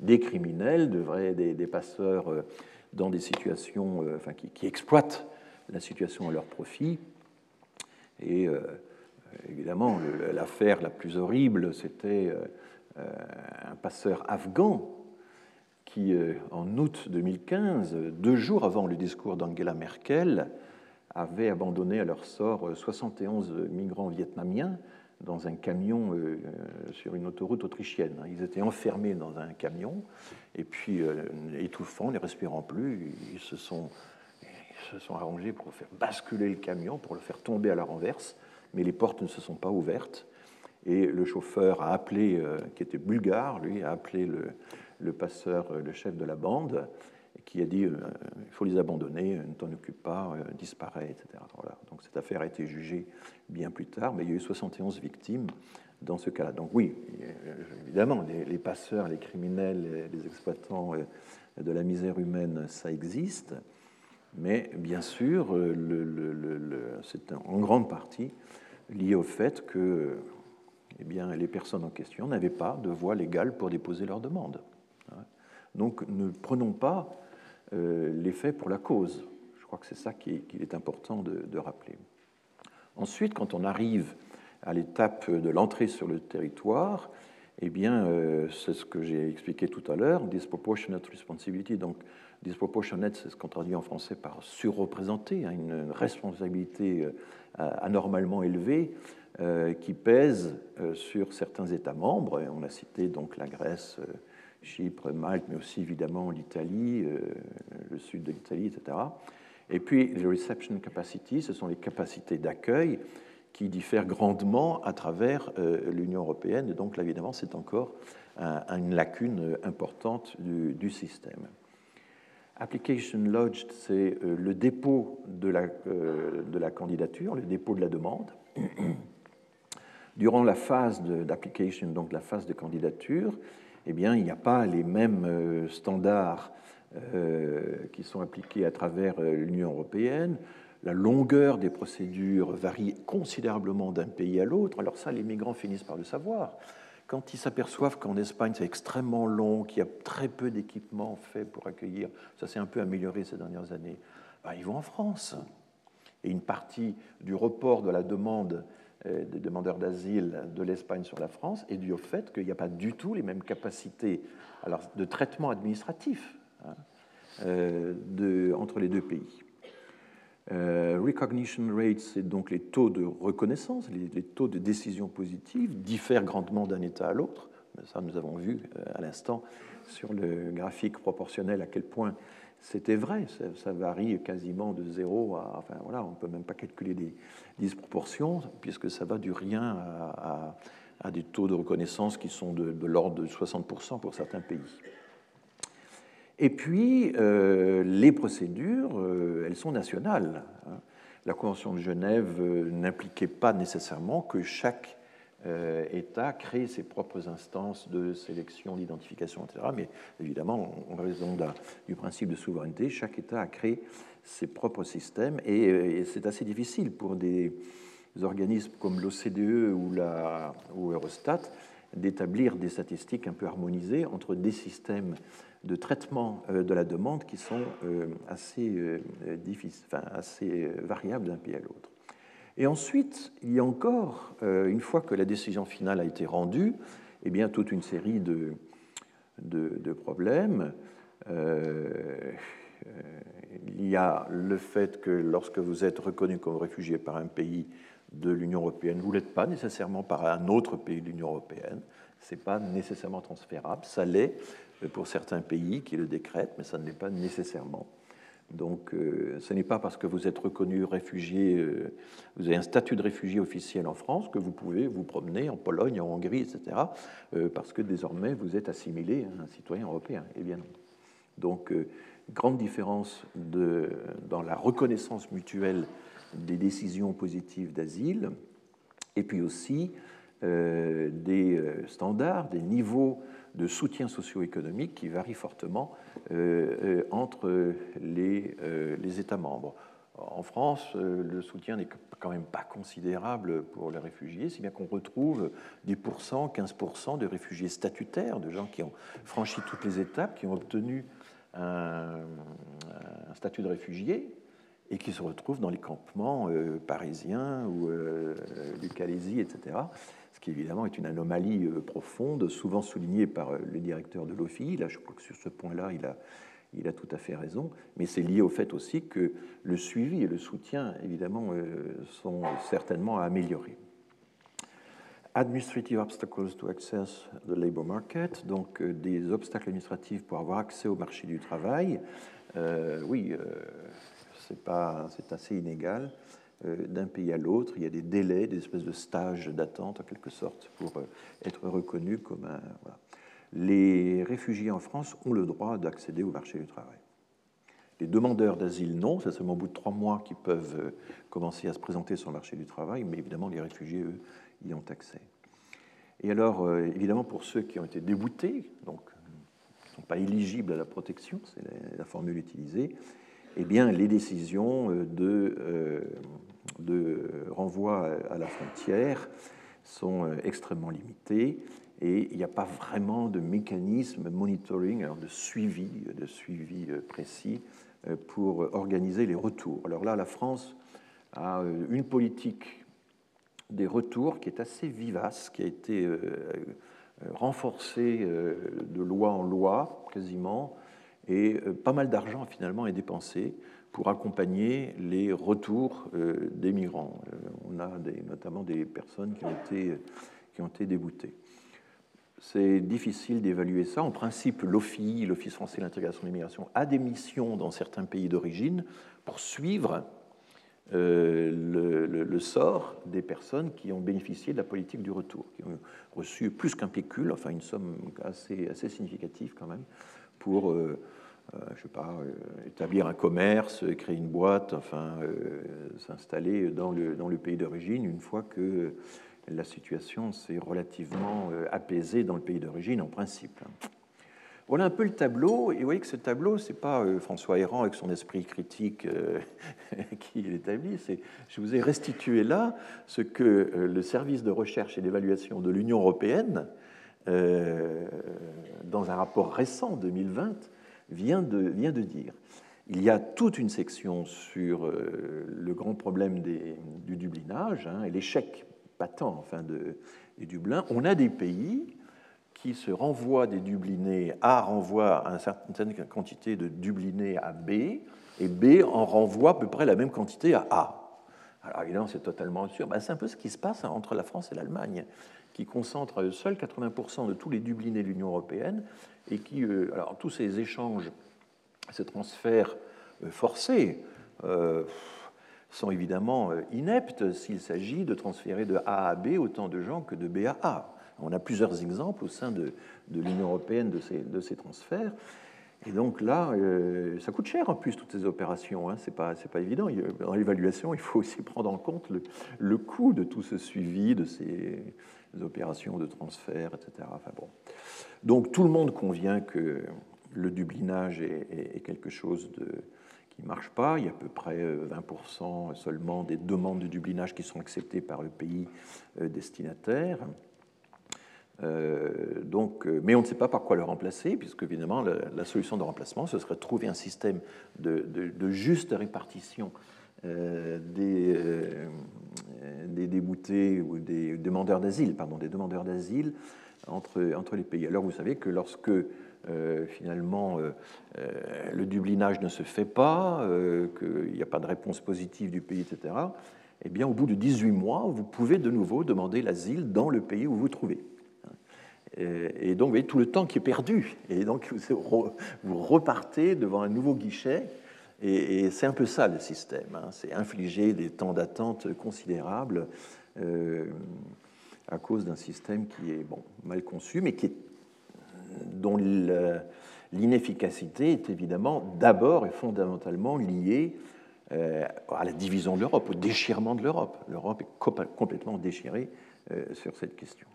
des, criminels, des, passeurs dans des situations, enfin, qui, exploitent la situation à leur profit. Et évidemment, l'affaire la plus horrible, c'était euh, un passeur afghan qui, euh, en août 2015, deux jours avant le discours d'Angela Merkel, avait abandonné à leur sort 71 migrants vietnamiens dans un camion euh, sur une autoroute autrichienne. Ils étaient enfermés dans un camion et puis, étouffants, ne respirant plus, ils se, sont, arrangés pour faire basculer le camion, pour le faire tomber à la renverse, mais les portes ne se sont pas ouvertes. Et le chauffeur a appelé, euh, qui était bulgare, lui, a appelé le, passeur, euh, le chef de la bande, qui a dit euh, il faut les abandonner, ne t'en occupe pas, disparaît, etc. Voilà. Donc cette affaire a été jugée bien plus tard, mais il y a eu 71 victimes dans ce cas-là. Donc oui, évidemment, les, passeurs, les criminels, les, exploitants de la misère humaine, ça existe, mais bien sûr, c'est en grande partie lié au fait que eh bien, les personnes en question n'avaient pas de voie légale pour déposer leur demande. Donc ne prenons pas euh, les faits pour la cause. Je crois que c'est ça qu'il est important de, rappeler. Ensuite, quand on arrive à l'étape de l'entrée sur le territoire, eh bien, euh, c'est ce que j'ai expliqué tout à l'heure, disproportionate responsibility. Donc, disproportionate, c'est ce qu'on traduit en français par surreprésenté, hein, une responsabilité euh, anormalement élevée. Qui euh, sur certains États membres. On a cité donc la Grèce, Chypre, Malte, mais aussi évidemment l'Italie, le sud de l'Italie, etc. Et puis les reception capacity, ce sont les capacités d'accueil qui diffèrent grandement à travers l'Union européenne. Donc là, évidemment, c'est encore une lacune importante du, système. Application lodged, c'est le dépôt de la candidature, le dépôt de la demande. <coughs> Durant la phase d'application, donc la phase de candidature, eh bien, il n'y a pas les mêmes euh, standards euh, qui sont appliqués à travers euh, l'Union européenne. La longueur des procédures varie considérablement d'un pays à l'autre. Alors ça, les migrants finissent par le savoir. Quand ils s'aperçoivent qu'en Espagne, c'est extrêmement long, qu'il y a très peu d'équipements faits pour accueillir, ça s'est un peu amélioré ces dernières années, ben, ils vont en France. Et une partie du report de la demande des demandeurs d'asile de l'Espagne sur la France est dû au fait qu'il n'y a pas du tout les mêmes capacités alors, de traitement administratif hein, euh, entre les deux pays. Euh, recognition rates, c'est donc les taux de reconnaissance, les, taux de décision positive diffèrent grandement d'un État à l'autre. Ça, nous avons vu à l'instant sur le graphique proportionnel à quel point c'était vrai. Ça, varie quasiment de zéro à. Enfin voilà, on ne peut même pas calculer des disproportions, puisque ça va du rien à, des taux de reconnaissance qui sont de, l'ordre de 60% pour certains pays. Et puis, euh, les procédures, euh, elles sont nationales. Hein. La Convention de Genève euh, n'impliquait pas nécessairement que chaque euh, État crée ses propres instances de sélection, d'identification, etc. Mais évidemment, en raison du principe de souveraineté, chaque État a créé ses propres systèmes et, euh, c'est assez difficile pour des organismes comme l'OCDE ou, Eurostat d'établir des statistiques un peu harmonisées entre des systèmes de traitement euh, de la demande qui sont enfin, assez variables d'un pays à l'autre. Et ensuite, il y a encore, euh, une fois que la décision finale a été rendue, eh bien, toute une série de, de, problèmes. Euh, euh, il y a le fait que lorsque vous êtes reconnu comme réfugié par un pays de l'Union européenne, vous ne l'êtes pas nécessairement par un autre pays de l'Union européenne. Ce n'est pas nécessairement transférable. Ça l'est pour certains pays qui le décrètent, mais ça ne l'est pas nécessairement. Donc euh, ce n'est pas parce que vous êtes reconnu réfugié, euh, vous avez un statut de réfugié officiel en France que vous pouvez vous promener en Pologne, en Hongrie, etc., euh, parce que désormais vous êtes assimilé à un citoyen européen. Eh bien Donc grande différence dans la reconnaissance mutuelle des décisions positives d'asile, et puis aussi des standards, des niveaux de soutien socio-économique qui varie fortement euh, euh, entre les, euh, les, États membres. En France, le soutien n'est quand même pas considérable pour les réfugiés, si bien qu'on retrouve 10%, 15% de réfugiés statutaires, de gens qui ont franchi toutes les étapes, qui ont obtenu un statut de réfugié et qui se retrouvent dans les campements parisiens ou du Calaisie, etc qui évidemment est une anomalie euh, profonde, souvent soulignée par euh, le directeur de l'OFI. Là, je crois que sur ce point-là, il a, tout à fait raison, mais c'est lié au fait aussi que le suivi et le soutien, évidemment, euh, sont certainement à améliorer. Administrative obstacles to access the labor market, donc des obstacles administratifs pour avoir accès au marché du travail. oui, c'est assez inégal. Euh, d'un pays à l'autre. Il y a des délais, des espèces de stages d'attente en quelque sorte pour euh, être reconnus comme un. Les réfugiés en France ont le droit d'accéder au marché du travail. Les demandeurs d'asile, non. C'est seulement au bout de trois mois qu'ils peuvent euh, commencer à se présenter sur le marché du travail, mais évidemment, les réfugiés, eux, y ont accès. Et alors, évidemment, pour ceux qui ont été déboutés, donc ne sont pas éligibles à la protection, c'est la, formule utilisée, eh bien, les décisions de, de renvoi à la frontière sont euh, extrêmement limitées et il n'y a pas vraiment de mécanisme monitoring, de suivi, de suivi euh, précis euh, pour organiser les retours. Alors là, la France a une politique des retours qui est assez vivace, qui a été renforcée de loi en loi quasiment, et pas mal d'argent finalement est dépensé pour accompagner les retours euh, des migrants. Euh, on a notamment des personnes qui ont été, déboutées. C'est difficile d'évaluer ça. En principe, l'OFI, l'Office français de l'intégration et de l'immigration, a des missions dans certains pays d'origine pour suivre euh, le, sort des personnes qui ont bénéficié de la politique du retour, qui ont reçu plus qu'un pécule, enfin une somme assez, significative quand même, pour je sais pas, euh, établir un commerce, créer une boîte, enfin, euh, s'installer dans le, dans le pays d'origine une fois que la situation s'est relativement apaisée dans le pays d'origine en principe. Voilà un peu le tableau, et vous voyez que ce tableau, ce n'est pas François Héran avec son esprit critique <laughs> qui l'établit, je vous ai restitué là ce que le service de recherche et d'évaluation de l'Union européenne, dans un rapport récent 2020, vient de, vient de dire. Il y a toute une section sur euh, le grand problème des, du dublinage hein, et l'échec patent enfin, de, du Dublin. On a des pays qui se renvoient des Dublinés A renvoie une certaine quantité de Dublinés à B, et B en renvoie à peu près la même quantité à A. Alors évidemment, c'est totalement sûr. Ben, c'est un peu ce qui se passe entre la France et l'Allemagne qui concentrent à eux seuls 80% de tous les Dublinés de l'Union européenne et qui, euh, alors tous ces échanges, ces transferts euh, forcés, euh, sont évidemment ineptes s'il s'agit de transférer de A à B autant de gens que de B à A. On a plusieurs exemples au sein de, de l'Union européenne de ces, de ces transferts. Et donc là, ça coûte cher en plus toutes ces opérations. Hein. Pas c'est pas évident. Dans l'évaluation, il faut aussi prendre en compte le, le, coût de tout ce suivi de ces opérations de transfert, etc. Enfin bon. Donc tout le monde convient que le dublinage est, quelque chose qui marche pas. Il y a à peu près 20% seulement des demandes de dublinage qui sont acceptées par le pays euh, destinataire. Euh, donc, euh, mais on ne sait pas par quoi le remplacer, puisque évidemment la, solution de remplacement, ce serait de trouver un système de, juste répartition euh, des, des, déboutés ou des demandeurs d'asile, pardon, des demandeurs d'asile entre, entre les pays. Alors vous savez que lorsque finalement le dublinage ne se fait pas, qu'il n'y a pas de réponse positive du pays, etc., eh bien, au bout de 18 mois, vous pouvez de nouveau demander l'asile dans le pays où vous vous trouvez. Et donc, vous voyez tout le temps qui est perdu. Et donc, vous repartez devant un nouveau guichet. Et, c'est un peu ça le système. Hein. C'est infliger des temps d'attente considérables euh, à cause d'un système qui est bon, mal conçu, mais qui dont l'inefficacité est évidemment d'abord et fondamentalement liée euh, à la division de l'Europe, au déchirement de l'Europe. L'Europe est complètement déchirée euh, sur cette question.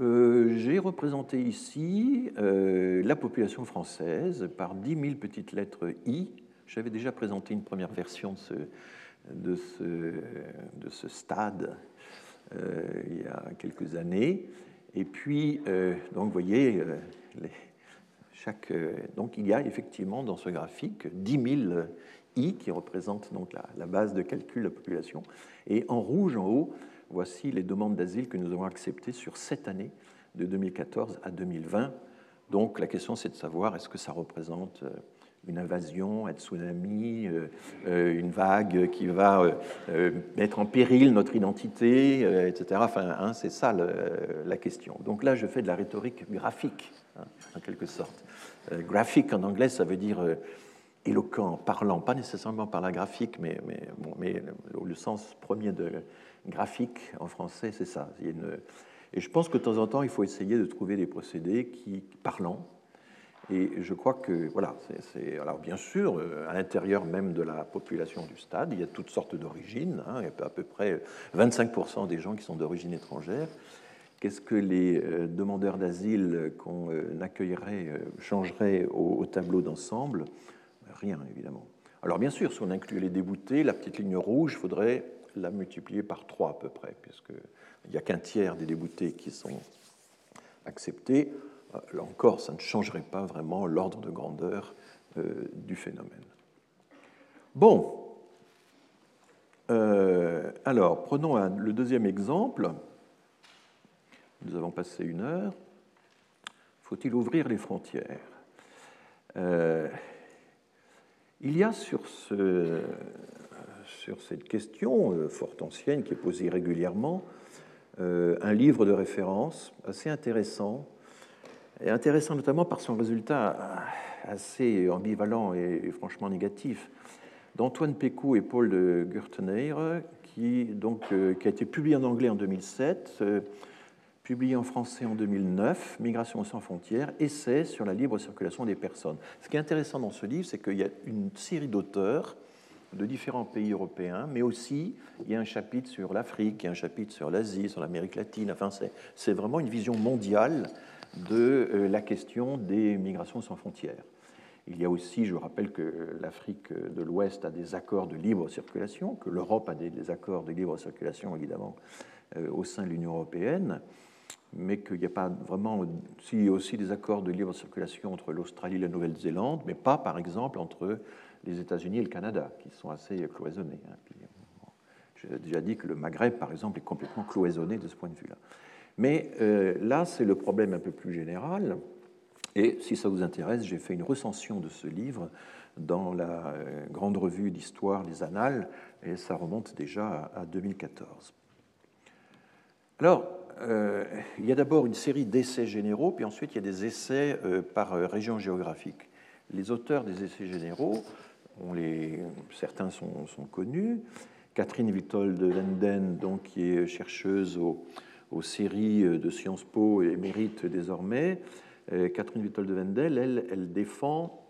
Euh, j'ai représenté ici euh, la population française par 10 000 petites lettres I. J'avais déjà présenté une première version de ce, de ce, de ce stade euh, il y a quelques années. Et puis, donc, vous voyez, chaque, donc il y a effectivement dans ce graphique 10 000 I qui représentent donc la base de calcul de la population. Et en rouge en haut, voici les demandes d'asile que nous avons acceptées sur cette année, de 2014 à 2020. Donc la question, c'est de savoir est-ce que ça représente euh, une invasion, un tsunami, euh, euh, une vague qui va mettre en péril notre identité, etc. Enfin, hein, c'est ça la question. Donc là, je fais de la rhétorique graphique, hein, en quelque sorte. graphique en anglais, ça veut dire éloquent, parlant, pas nécessairement par la graphique, mais, le, sens premier de graphique en français, c'est ça. Et je pense que de temps en temps, il faut essayer de trouver des procédés parlants. Et je crois que, voilà, c'est. Alors, bien sûr, euh, à l'intérieur même de la population du stade, il y a toutes sortes d'origines. Hein, il y a à peu près 25% des gens qui sont d'origine étrangère. Qu'est-ce que les euh, demandeurs d'asile qu'on euh, accueillerait changeraient au, tableau d'ensemble? Rien, évidemment. Alors, bien sûr, si on inclut les déboutés, la petite ligne rouge, il faudrait la multiplier par 3 à peu près, puisque il n'y a qu'un tiers des déboutés qui sont acceptés. Euh, là encore, ça ne changerait pas vraiment l'ordre de grandeur euh, du phénomène. Bon, euh, alors prenons le deuxième exemple. Nous avons passé une heure. Faut-il ouvrir les frontières? Il y a sur, ce, sur cette question fort ancienne qui est posée régulièrement euh, un livre de référence assez intéressant, intéressant notamment par son résultat assez ambivalent et, franchement négatif, d'Antoine Pécou et Paul de Gurteneyre, qui, donc, euh, qui a été publié en anglais en 2007, euh, publié en français en 2009, Migration sans frontières, essai sur la libre circulation des personnes. Ce qui est intéressant dans ce livre, c'est qu'il y a une série d'auteurs de différents pays européens, mais aussi il y a un chapitre sur l'Afrique, il y a un chapitre sur l'Asie, sur l'Amérique latine. Enfin, c'est vraiment une vision mondiale de euh, la question des migrations sans frontières. Il y a aussi, je rappelle que l'Afrique de l'Ouest a des accords de libre circulation, que l'Europe a des, accords de libre circulation, évidemment, euh, au sein de l'Union européenne, mais qu'il n'y a pas vraiment. a aussi des accords de libre circulation entre l'Australie et la Nouvelle-Zélande, mais pas, par exemple, entre les États-Unis et le Canada, qui sont assez cloisonnés. Hein. J'ai déjà dit que le Maghreb, par exemple, est complètement cloisonné de ce point de vue-là. Mais euh, là, c'est le problème un peu plus général. Et si ça vous intéresse, j'ai fait une recension de ce livre dans la euh, grande revue d'histoire des Annales, et ça remonte déjà à 2014. Alors, il y a d'abord une série d'essais généraux, puis ensuite il y a des essais par région géographique. Les auteurs des essais généraux, certains sont, connus. Catherine Witold Lenden, donc, qui est chercheuse aux, séries de Sciences Po et mérite désormais, euh, Catherine Wittold de Wendel, elle, défend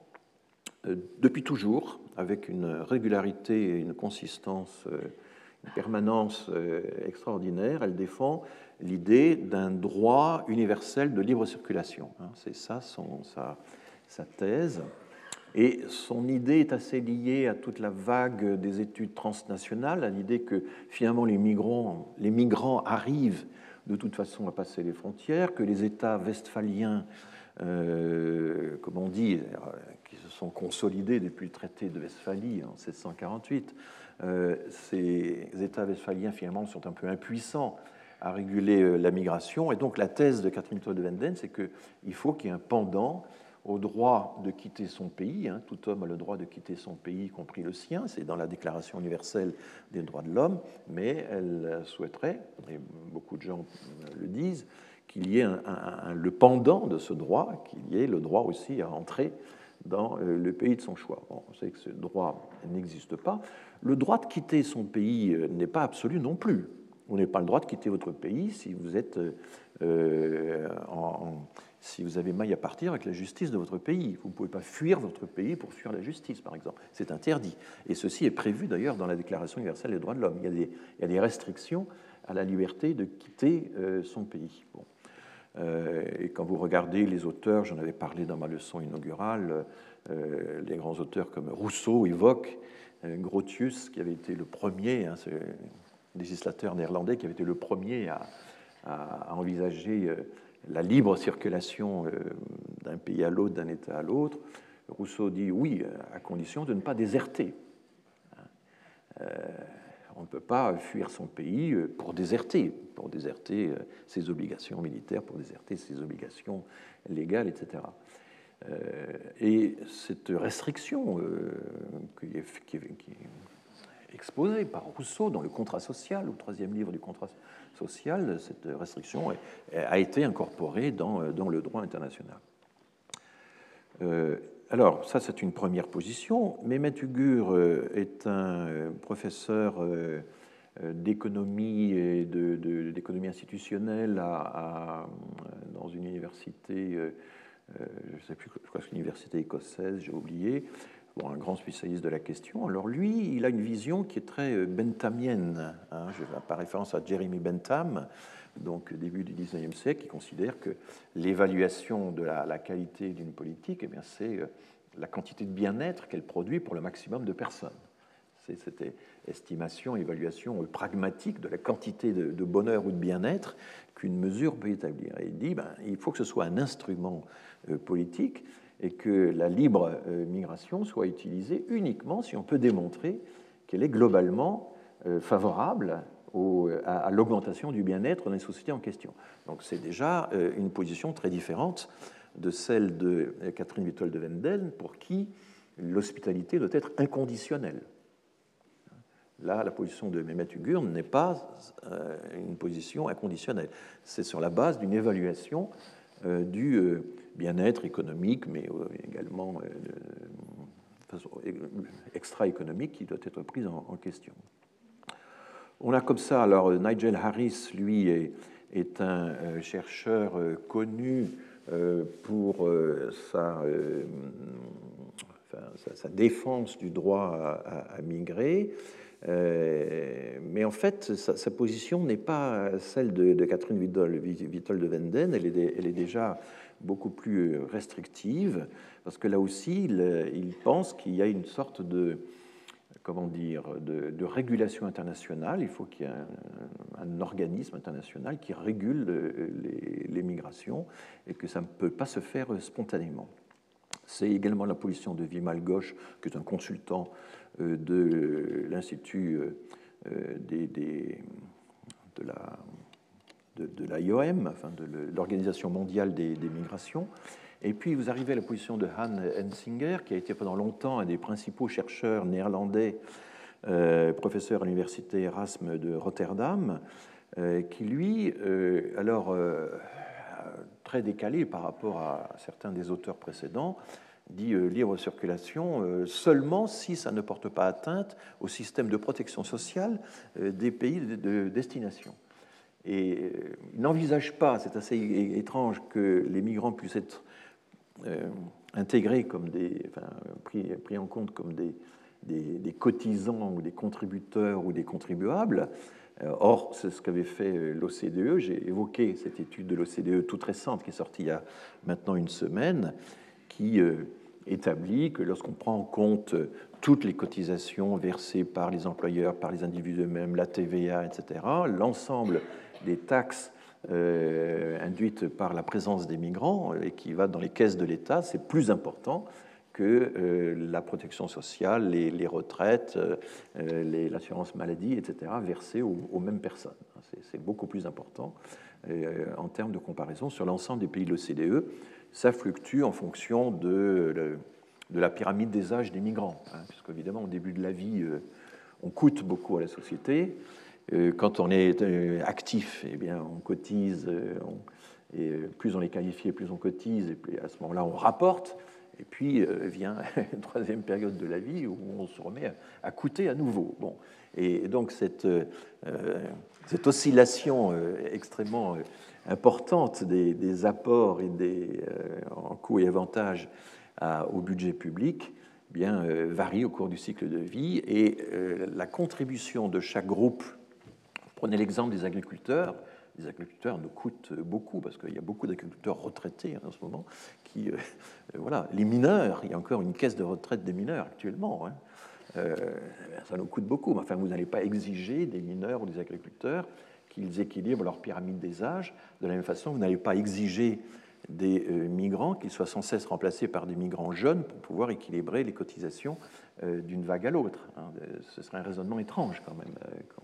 euh, depuis toujours, avec une régularité et une consistance, euh, une permanence extraordinaire, elle défend l'idée d'un droit universel de libre circulation. Hein. C'est ça son, sa, thèse. Et son idée est assez liée à toute la vague des études transnationales, à l'idée que finalement les migrants, arrivent de toute façon à passer les frontières, que les États westphaliens euh, comme on dit, euh, qui se sont consolidés depuis le traité de Westphalie en 1748. Euh, ces États westphaliens, finalement, sont un peu impuissants à réguler la migration. Et donc, la thèse de Catherine de Wenden, c'est qu'il faut qu'il y ait un pendant au droit de quitter son pays. Hein. Tout homme a le droit de quitter son pays, y compris le sien. C'est dans la Déclaration universelle des droits de l'homme. Mais elle souhaiterait, et beaucoup de gens le disent, qu'il y ait le pendant de ce droit, qu'il y ait le droit aussi à entrer dans euh, le pays de son choix. on sait que ce droit n'existe pas. Le droit de quitter son pays euh, n'est pas absolu non plus. Vous n'avez pas le droit de quitter votre pays si vous êtes euh, si vous avez maille à partir avec la justice de votre pays. Vous ne pouvez pas fuir votre pays pour fuir la justice, par exemple. C'est interdit. Et ceci est prévu d'ailleurs dans la Déclaration universelle des droits de l'homme. Il, y a des restrictions à la liberté de quitter son pays. Euh, et quand vous regardez les auteurs, j'en avais parlé dans ma leçon inaugurale, euh, les grands auteurs comme Rousseau évoquent euh, Grotius, qui avait été le premier, hein, ce législateur néerlandais, qui avait été le premier à, envisager la libre circulation d'un pays à l'autre, d'un État à l'autre. Rousseau dit oui, à condition de ne pas déserter. Hein on ne peut pas fuir son pays euh, pour déserter, pour déserter euh, ses obligations militaires, pour déserter ses obligations légales, etc. Et euh, cette restriction qui est, exposée par Rousseau dans le contrat social, au troisième livre du contrat cette restriction a été incorporée dans, le droit international. Alors, ça, c'est une première position. Mehmet Ugur euh, est un euh, professeur euh, d'économie et d'économie institutionnelle dans une université, je ne sais plus, je crois que c'est une université écossaise, j'ai oublié, un grand spécialiste de la question. Alors lui, il a une vision qui est très bentamienne, hein, je vais par référence à Jeremy Bentham, donc début du 19e siècle, qui considère que l'évaluation de la, qualité d'une politique, eh c'est euh, la quantité de bien-être qu'elle produit pour le maximum de personnes. C'est cette estimation, évaluation pragmatique de la quantité de, bonheur ou de bien-être qu'une mesure peut établir. Et il dit ben, il faut que ce soit un instrument euh, politique et que la libre euh, migration soit utilisée uniquement si on peut démontrer qu'elle est globalement favorable à, l'augmentation du bien-être dans les sociétés en question. Donc c'est déjà euh, une position très différente de celle de Catherine Wittold de Wendel, pour qui l'hospitalité doit être inconditionnelle. Là, la position de Mehmet Ugur n'est pas euh, une position inconditionnelle. C'est sur la base d'une évaluation euh, du bien-être économique, mais également extra-économique qui doit être prise en question. On a comme ça, alors Nigel Harris, lui, est, un euh, chercheur euh, connu euh, pour sa, défense du droit à, migrer. mais en fait, sa, position n'est pas celle de, Catherine Wittol de Wenden, elle est, elle est, déjà beaucoup plus restrictive, parce que là aussi, il pense qu'il y a une sorte de, comment dire, de, régulation internationale. Il faut qu'il y ait un, organisme international qui régule les, migrations et que ça ne peut pas se faire spontanément. C'est également la position de Vimal Ghosh, qui est un consultant euh, de l'Institut euh, des, de la de, l'IOM, enfin de l'Organisation mondiale des, migrations, et puis vous arrivez à la position de Han Hensinger, qui a été pendant longtemps un des principaux chercheurs néerlandais, euh, professeur à l'université Erasme de Rotterdam, qui lui, alors très décalé par rapport à certains des auteurs précédents, dit libre circulation seulement si ça ne porte pas atteinte au système de protection sociale des pays de destination. Et il n'envisage pas, c'est assez étrange, que les migrants puissent être intégrés comme des, enfin, pris, pris, en compte comme des, des, cotisants ou des contributeurs ou des contribuables. Euh, or, c'est ce qu'avait fait euh, l'OCDE. J'ai évoqué cette étude de l'OCDE toute récente qui est sortie il y a maintenant une semaine, qui euh, établit que lorsqu'on prend en compte toutes les cotisations versées par les employeurs, par les individus eux-mêmes, la TVA, etc., l'ensemble des taxes induites par la présence des migrants et qui va dans les caisses de l'État, c'est plus important que euh, la protection sociale, les, retraites, euh, l'assurance maladie, etc., versées aux, mêmes personnes. C'est beaucoup plus important euh, en termes de comparaison sur l'ensemble des pays de l'OCDE. Ça fluctue en fonction de, de, la pyramide des âges des migrants, hein, puisque évidemment au début de la vie, on coûte beaucoup à la société. Quand on est actif, eh bien, on cotise, et plus on est qualifié, plus on cotise, et puis à ce moment-là, on rapporte. Et puis euh, vient <laughs> une troisième période de la vie où on se remet à, coûter à nouveau. Bon. Et donc cette, euh, oscillation euh, extrêmement importante des, apports et des, en coûts et avantages au budget public eh bien, varie au cours du cycle de vie. Et la contribution de chaque groupe, prenez l'exemple des agriculteurs, les agriculteurs nous coûtent beaucoup parce qu'il y a beaucoup d'agriculteurs retraités hein, en ce moment qui, euh, voilà, les mineurs, il y a encore une caisse de retraite des mineurs actuellement. Hein. Euh, ça nous coûte beaucoup, enfin, vous n'allez pas exiger des mineurs ou des agriculteurs qu'ils équilibrent leur pyramide des âges. De la même façon, vous n'allez pas exiger des euh, migrants qu'ils soient sans cesse remplacés par des migrants jeunes pour pouvoir équilibrer les cotisations d'une vague à l'autre. Hein. Ce serait un raisonnement étrange quand même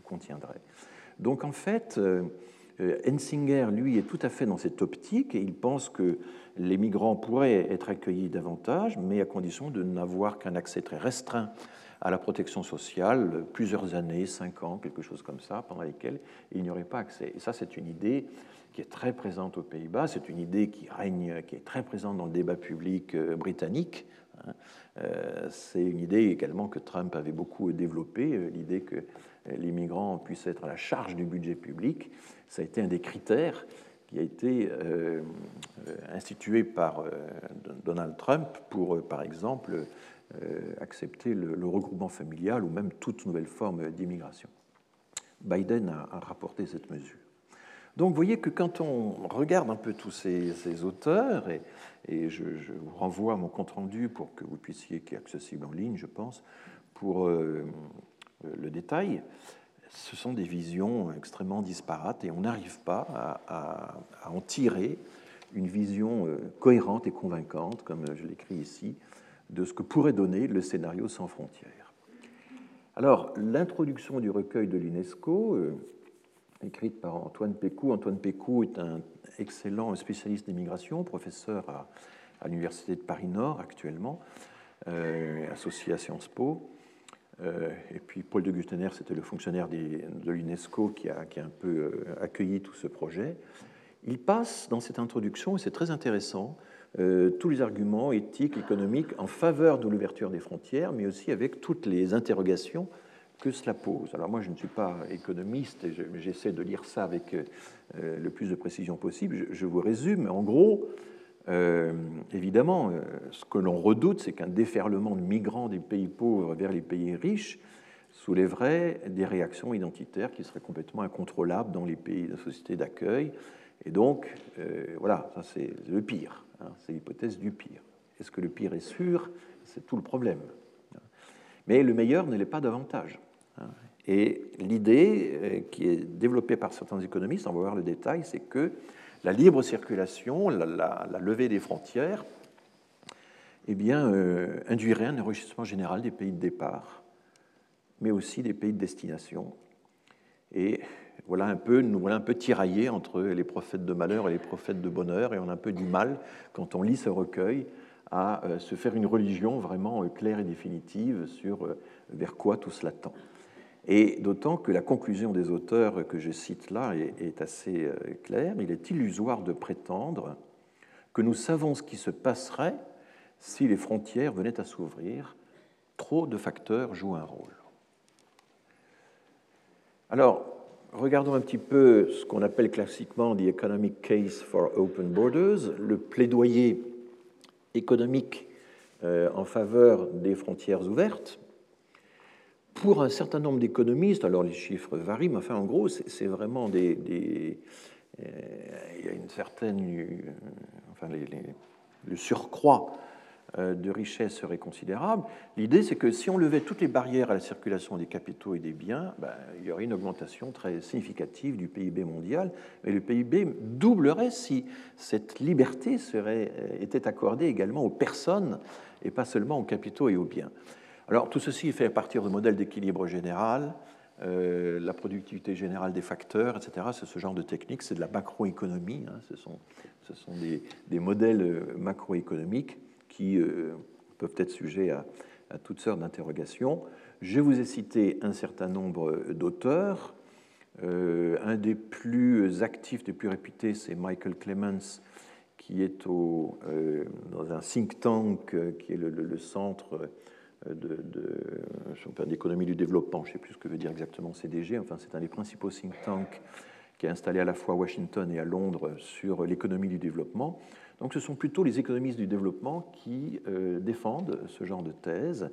qu'on tiendrait. Donc en fait, Hensinger, lui, est tout à fait dans cette optique et il pense que les migrants pourraient être accueillis davantage, mais à condition de n'avoir qu'un accès très restreint à la protection sociale, plusieurs années, cinq ans, quelque chose comme ça, pendant lesquelles il n'y aurait pas accès. Et ça, c'est une idée qui est très présente aux Pays-Bas, c'est une idée qui règne, qui est très présente dans le débat public euh, britannique. Hein. Euh, c'est une idée également que Trump avait beaucoup développée, euh, l'idée que les migrants puissent être à la charge du budget public. Ça a été un des critères qui a été euh, institué par euh, Donald Trump pour, euh, par exemple, accepter le, regroupement familial ou même toute nouvelle forme d'immigration. Biden a, rapporté cette mesure. Donc vous voyez que quand on regarde un peu tous ces, auteurs, et, et je, vous renvoie à mon compte-rendu pour que vous puissiez, qui est accessible en ligne, je pense, pour le détail, ce sont des visions extrêmement disparates et on n'arrive pas à, en tirer une vision euh, cohérente et convaincante, comme je l'écris ici, de ce que pourrait donner le scénario sans frontières. Alors, l'introduction du recueil de l'UNESCO, euh, écrite par Antoine Pécou. Antoine Pécou est un excellent spécialiste des migrations, professeur à, l'Université de Paris-Nord actuellement, euh, associé à Sciences Po. Euh, et puis Paul de Gustener, c'était le fonctionnaire de l'UNESCO qui a, un peu euh, accueilli tout ce projet. Il passe dans cette introduction, et c'est très intéressant, euh, tous les arguments éthiques, économiques en faveur de l'ouverture des frontières, mais aussi avec toutes les interrogations que cela pose. Alors moi, je ne suis pas économiste, et j'essaie de lire ça avec le plus de précision possible. Je, vous résume. En gros, euh, évidemment, euh, ce que l'on redoute, c'est qu'un déferlement de migrants des pays pauvres vers les pays riches soulèverait des réactions identitaires qui seraient complètement incontrôlables dans les pays de société d'accueil. Et donc, euh, voilà, ça c'est le pire. Hein, c'est l'hypothèse du pire. Est-ce que le pire est sûr? C'est tout le problème. Mais le meilleur ne l'est pas davantage. Hein. Et l'idée qui est développée par certains économistes, on va voir le détail, c'est que la libre circulation, la, levée des frontières, eh bien, euh, induirait un enrichissement général des pays de départ, mais aussi des pays de destination. Et voilà un peu, nous voilà un peu tiraillés entre les prophètes de malheur et les prophètes de bonheur, et on a un peu du mal, quand on lit ce recueil, à euh, se faire une religion vraiment euh, claire et définitive sur vers quoi tout cela tend. Et d'autant que la conclusion des auteurs que je cite là est, assez euh, claire. Il est illusoire de prétendre que nous savons ce qui se passerait si les frontières venaient à s'ouvrir. Trop de facteurs jouent un rôle. Alors, regardons un petit peu ce qu'on appelle classiquement the economic case for open borders, le plaidoyer économique euh, en faveur des frontières ouvertes. Pour un certain nombre d'économistes, alors les chiffres varient, mais en gros, c'est vraiment des, euh, il y a une certaine, euh, enfin le surcroît euh, de richesse serait considérable. L'idée, c'est que si on levait toutes les barrières à la circulation des capitaux et des biens, ben, il y aurait une augmentation très significative du PIB mondial, mais le PIB doublerait si cette liberté serait, était accordée également aux personnes et pas seulement aux capitaux et aux biens. Alors tout ceci est fait à partir de modèles d'équilibre général, euh, la productivité générale des facteurs, etc. C'est ce genre de technique, c'est de la macroéconomie, hein. ce sont, ce sont des, des modèles macroéconomiques qui euh, peuvent être sujets à, toutes sortes d'interrogations. Je vous ai cité un certain nombre d'auteurs. Euh, un des plus actifs, des plus réputés, c'est Michael Clemens, qui est au, euh, dans un think tank qui est le, centre de, d'économie du développement. Je ne sais plus ce que veut dire exactement CDG. Enfin, c'est un des principaux think tanks qui est installé à la fois à Washington et à Londres sur l'économie du développement. Donc ce sont plutôt les économistes du développement qui euh, défendent ce genre de thèse.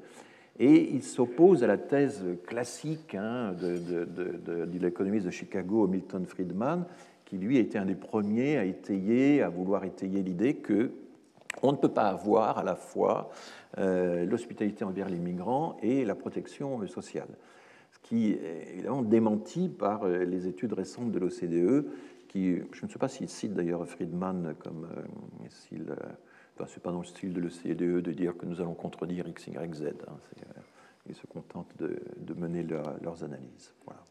Et ils s'opposent à la thèse classique hein, de, l'économiste de Chicago, Milton Friedman, qui lui a été un des premiers à étayer, à vouloir étayer l'idée que on ne peut pas avoir à la fois euh, l'hospitalité envers les migrants et la protection sociale. Ce qui est évidemment démenti par euh, les études récentes de l'OCDE je ne sais pas s'il cite d'ailleurs Friedman comme euh, s'il, euh, c'est pas dans le style de l'OCDE de dire que nous allons contredire X, Y, Z. Hein, euh, ils se contentent de, mener leurs analyses. Voilà.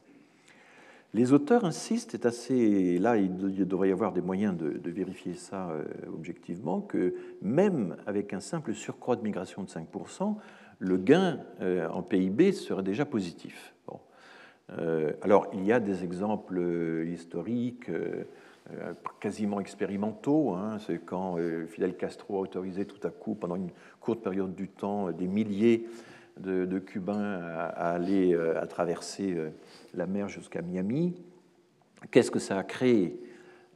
Les auteurs insistent, c'est assez, là il, devrait y avoir des moyens de, vérifier ça objectivement, que même avec un simple surcroît de migration de 5%, le gain en PIB serait déjà positif. Euh, alors, il y a des exemples euh, historiques euh, quasiment expérimentaux. Hein. C'est quand Fidel Castro a autorisé tout à coup, pendant une courte période du temps, des milliers de, Cubains à, aller à traverser la mer jusqu'à Miami. Qu'est-ce que ça a créé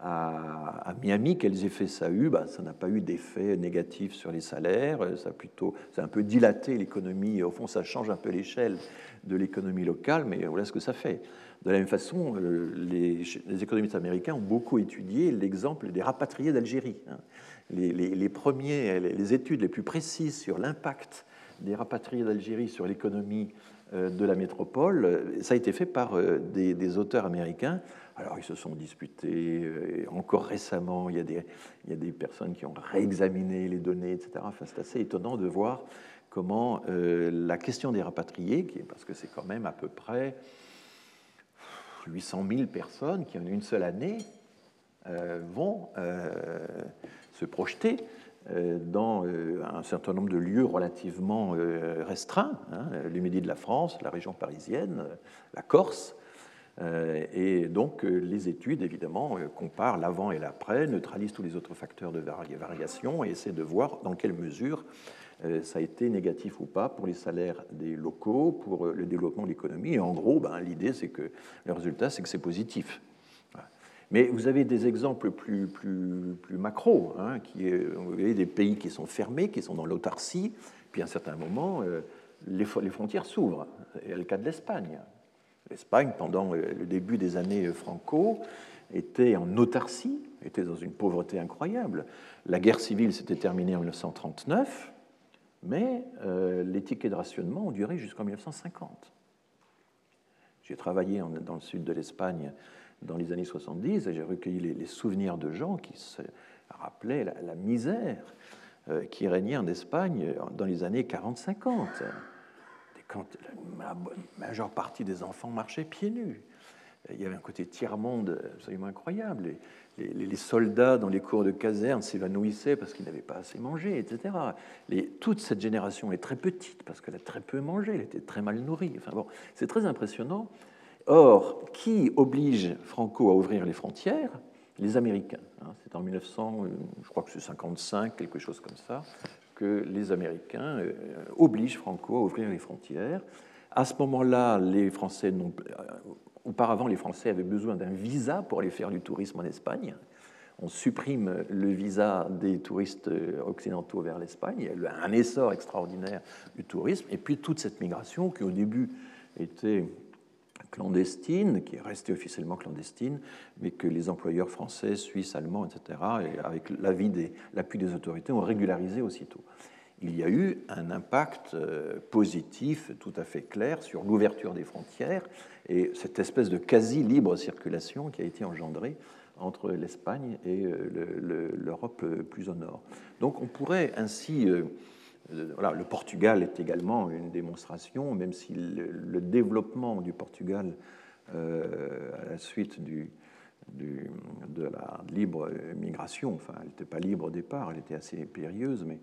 à, Miami, quels effets ça a eu? Ben, Ça n'a pas eu d'effet négatif sur les salaires, ça a plutôt ça a un peu dilaté l'économie, au fond ça change un peu l'échelle de l'économie locale, mais voilà ce que ça fait. De la même façon, euh, les, économistes américains ont beaucoup étudié l'exemple des rapatriés d'Algérie. Hein. Les, premiers, les études les plus précises sur l'impact des rapatriés d'Algérie sur l'économie euh, de la métropole, ça a été fait par euh, des, auteurs américains. Alors, ils se sont disputés. Encore récemment, il y, a des, il y a des personnes qui ont réexaminé les données, etc. Enfin, c'est assez étonnant de voir comment euh, la question des rapatriés, parce que c'est quand même à peu près 800 000 personnes qui en une seule année euh, vont euh, se projeter dans un certain nombre de lieux relativement restreints, hein, de la France, la région parisienne, la Corse. Et donc les études, évidemment, comparent l'avant et l'après, neutralisent tous les autres facteurs de variation et essaient de voir dans quelle mesure euh, ça a été négatif ou pas pour les salaires des locaux, pour euh, le développement de l'économie. Et en gros, ben, l'idée, c'est que le résultat, c'est que c'est positif. Mais vous avez des exemples plus, plus, macro, hein, vous avez des pays qui sont fermés, qui sont dans l'autarcie, puis à un certain moment, euh, les, frontières s'ouvrent. A le cas de l'Espagne. L'Espagne, pendant le début des années franco, était en autarcie, était dans une pauvreté incroyable. La guerre civile s'était terminée en 1939 mais euh, les tickets de rationnement ont duré jusqu'en 1950. J'ai travaillé dans le sud de l'Espagne dans les années 70 et j'ai recueilli les, souvenirs de gens qui se rappelaient la, misère euh, qui régnait en Espagne dans les années 40-50. Quand la majeure partie des enfants marchaient pieds nus. il y avait un côté tiers-monde absolument incroyable. Les, soldats dans les cours de caserne s'évanouissaient parce qu'ils n'avaient pas assez mangé, etc. toute cette génération est très petite parce qu'elle a très peu mangé, elle était très mal nourrie. Enfin bon, c'est très impressionnant. Or, qui oblige Franco à ouvrir les frontières? Les Américains. Hein. c'est en 1900, euh, je crois que c'est 55, quelque chose comme ça, que les Américains euh, obligent Franco à ouvrir les frontières. À ce moment-là, les Français n'ont Auparavant, les Français avaient besoin d'un visa pour aller faire du tourisme en Espagne. On supprime le visa des touristes occidentaux vers l'Espagne. Il y a un essor extraordinaire du tourisme. Et puis toute cette migration qui au début était clandestine, qui est restée officiellement clandestine, mais que les employeurs français, suisses, allemands, etc., avec l'appui des, des autorités, ont régularisé aussitôt il y a eu un impact euh, positif tout à fait clair sur l'ouverture des frontières et cette espèce de quasi-libre circulation qui a été engendrée entre l'Espagne et euh, l'Europe euh, plus au nord. Donc on pourrait ainsi... Le Portugal est également une démonstration, même si le, développement du Portugal à la suite de la libre migration, enfin elle n'était pas libre au départ, elle était assez périlleuse, mais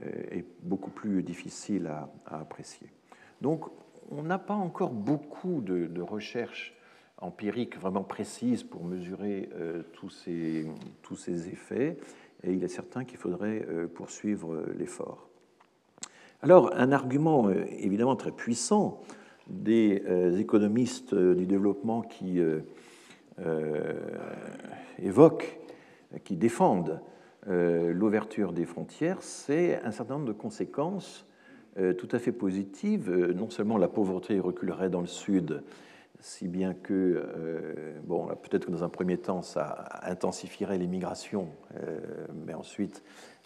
euh, est beaucoup plus difficile à, apprécier. Donc, on n'a pas encore beaucoup de, recherches empiriques vraiment précises pour mesurer euh, tous, ces, effets, et il est certain qu'il faudrait euh, poursuivre l'effort. Alors, un argument évidemment très puissant des économistes du développement qui évoquent, qui défendent euh, l'ouverture des frontières, c'est un certain nombre de conséquences euh, tout à fait positives. Euh, non seulement la pauvreté reculerait dans le sud, si bien que, bon, peut-être que dans un premier temps, ça intensifierait les migrations, mais ensuite,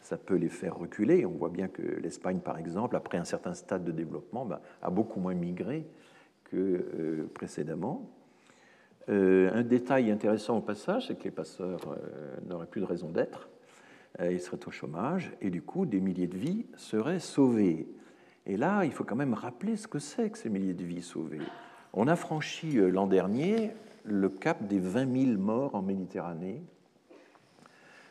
ça peut les faire reculer. On voit bien que l'Espagne, par exemple, après un certain stade de développement, ben, a beaucoup moins migré que précédemment. un détail intéressant au passage, c'est que les passeurs n'auraient plus de raison d'être. Euh, ils seraient au chômage, et du coup, des milliers de vies seraient sauvées. Et là, il faut quand même rappeler ce que c'est que ces milliers de vies sauvées. On a franchi euh, l'an dernier le cap des 20 000 morts en Méditerranée,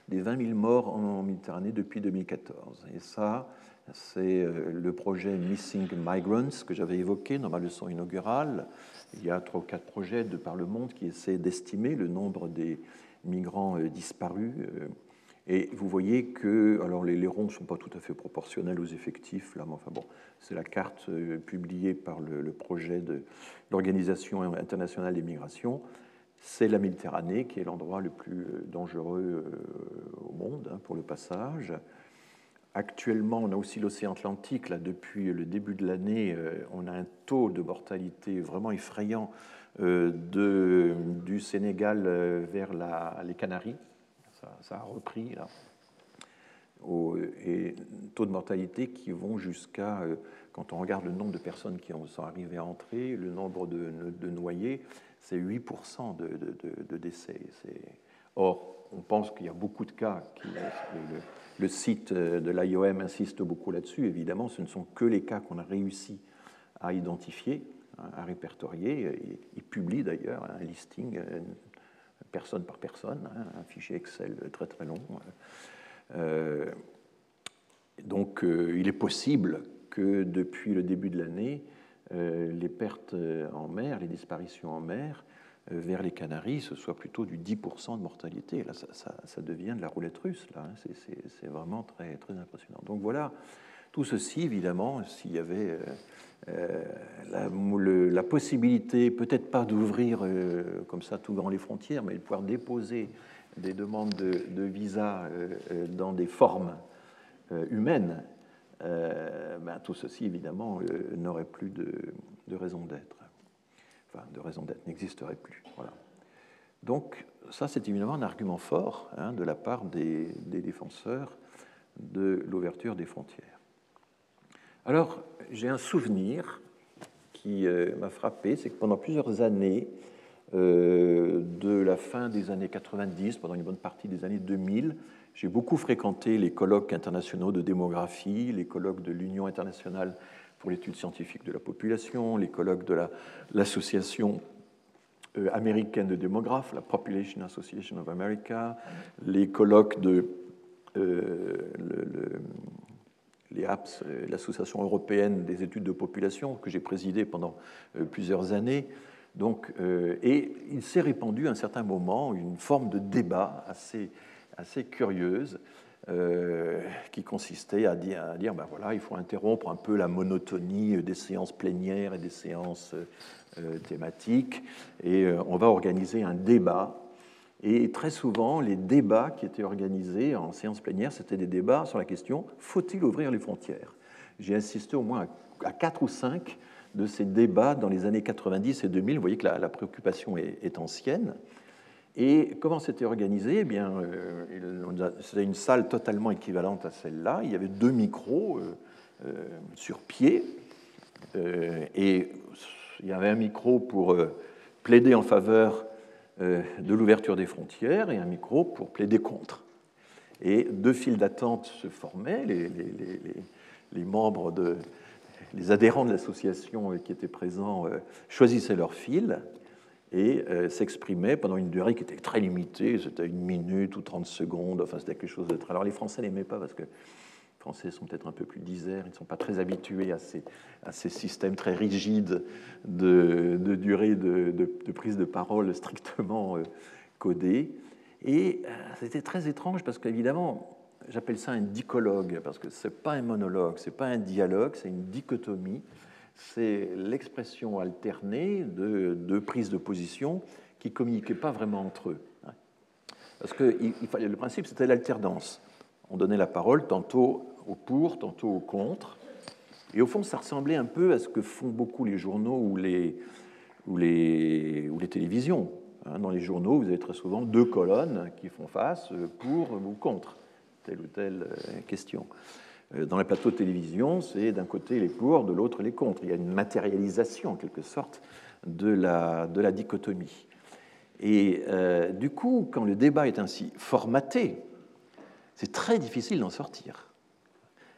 des 20 000 morts en Méditerranée depuis 2014. Et ça, c'est euh, le projet Missing Migrants que j'avais évoqué dans ma leçon inaugurale. Il y a trois ou quatre projets de par le monde qui essaient d'estimer le nombre des migrants disparus et vous voyez que, alors les, ronds ne sont pas tout à fait proportionnels aux effectifs, là, mais enfin bon, c'est la carte euh, publiée par le, projet de l'Organisation internationale des migrations. C'est la Méditerranée qui est l'endroit le plus euh, dangereux euh, au monde hein, pour le passage. Actuellement, on a aussi l'océan Atlantique. Depuis le début de l'année, on a un taux de mortalité vraiment effrayant du Sénégal vers les Canaries ça, a repris là. et taux de mortalité qui vont jusqu'à, euh, quand on regarde le nombre de personnes qui sont arrivées à entrer, le nombre de, noyés, c'est 8% de, décès. Or, on pense qu'il y a beaucoup de cas. Le, site de l'IOM insiste beaucoup là-dessus. Évidemment, ce ne sont que les cas qu'on a réussi à identifier, à répertorier. Il publie d'ailleurs un listing personne par personne, hein, un fichier Excel très très long. Euh, donc euh, il est possible que depuis le début de l'année, euh, les pertes en mer, les disparitions en mer vers les Canaries, ce soit plutôt du 10% de mortalité. Là, ça, devient de la roulette russe. Là, hein. c'est vraiment très, très impressionnant. Donc voilà, tout ceci, évidemment, s'il y avait euh, la, possibilité, peut-être pas d'ouvrir euh, comme ça tout grand les frontières, mais de pouvoir déposer des demandes de, visa euh, dans des formes humaines, ben, tout ceci, évidemment, n'aurait plus de, raison d'être. Enfin, de raison d'être, n'existerait plus. Voilà. Donc, ça, c'est évidemment un argument fort hein, de la part des, défenseurs de l'ouverture des frontières. Alors, j'ai un souvenir qui euh, m'a frappé, c'est que pendant plusieurs années, euh, de la fin des années 90, pendant une bonne partie des années 2000, j'ai beaucoup fréquenté les colloques internationaux de démographie, les colloques de l'Union internationale pour l'étude scientifique de la population, les colloques de l'association euh, américaine de démographes, la Population Association of America, les colloques de euh, APS, l'Association européenne des études de population, que j'ai présidé pendant plusieurs années. Donc, et il s'est répandu à un certain moment une forme de débat assez, assez curieuse qui consistait à dire, ben voilà, il faut interrompre un peu la monotonie des séances plénières et des séances euh, thématique et euh, on va organiser un débat. Et très souvent, les débats qui étaient organisés en séance plénière, c'était des débats sur la question faut-il ouvrir les frontières? J'ai assisté au moins à quatre ou cinq de ces débats dans les années 90 et 2000. Vous voyez que la, préoccupation est, ancienne. Et comment c'était organisé? Eh bien, euh, c'était une salle totalement équivalente à celle-là. Il y avait deux micros sur pied. et il y avait un micro pour euh, plaider en faveur euh, de l'ouverture des frontières et un micro pour plaider contre. Et deux files d'attente se formaient, les, membres les adhérents de l'association euh, qui étaient présents choisissaient leur file et s'exprimaient pendant une durée qui était très limitée, c'était une minute ou 30 secondes, enfin c'était quelque chose de très... Alors les Français n'aimaient pas parce que Français sont peut-être un peu plus diserts, ils ne sont pas très habitués à ces, systèmes très rigides de, durée de, prise de parole strictement euh, codés. Et euh, c'était très étrange parce qu'évidemment, j'appelle ça un dicologue, parce que ce n'est pas un monologue, ce n'est pas un dialogue, c'est une dichotomie. C'est l'expression alternée de deux prises de position qui ne communiquaient pas vraiment entre eux. Parce que il, fallait, le principe, c'était l'alternance. On donnait la parole tantôt au pour, tantôt au contre. Et au fond, ça ressemblait un peu à ce que font beaucoup les journaux ou les télévisions. Hein, dans les journaux, vous avez très souvent deux colonnes qui font face euh, pour ou contre telle ou telle euh, question. Euh, dans les plateaux de télévision, c'est d'un côté les pour, de l'autre les contre. Il y a une matérialisation, en quelque sorte, de la, de la dichotomie. Et du coup, quand le débat est ainsi formaté, c'est très difficile d'en sortir.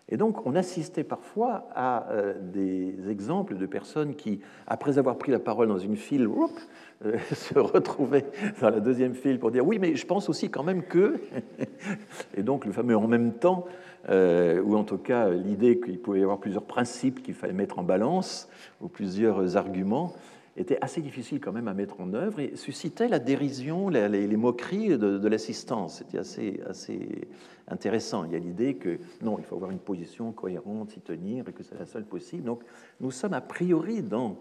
Et donc, on assistait parfois à euh, des exemples de personnes qui, après avoir pris la parole dans une file, euh, <laughs> se retrouvaient dans la deuxième file pour dire oui, mais je pense aussi quand même que. Et donc, le fameux en même temps, euh, ou en tout cas l'idée qu'il pouvait y avoir plusieurs principes qu'il fallait mettre en balance, ou plusieurs arguments, était assez difficile quand même à mettre en œuvre et suscitait la dérision, les, moqueries de, l'assistance. C'était assez, assez intéressant. Il y a l'idée que non, il faut avoir une position cohérente, s'y tenir, et que c'est la seule possible. Donc nous sommes a priori dans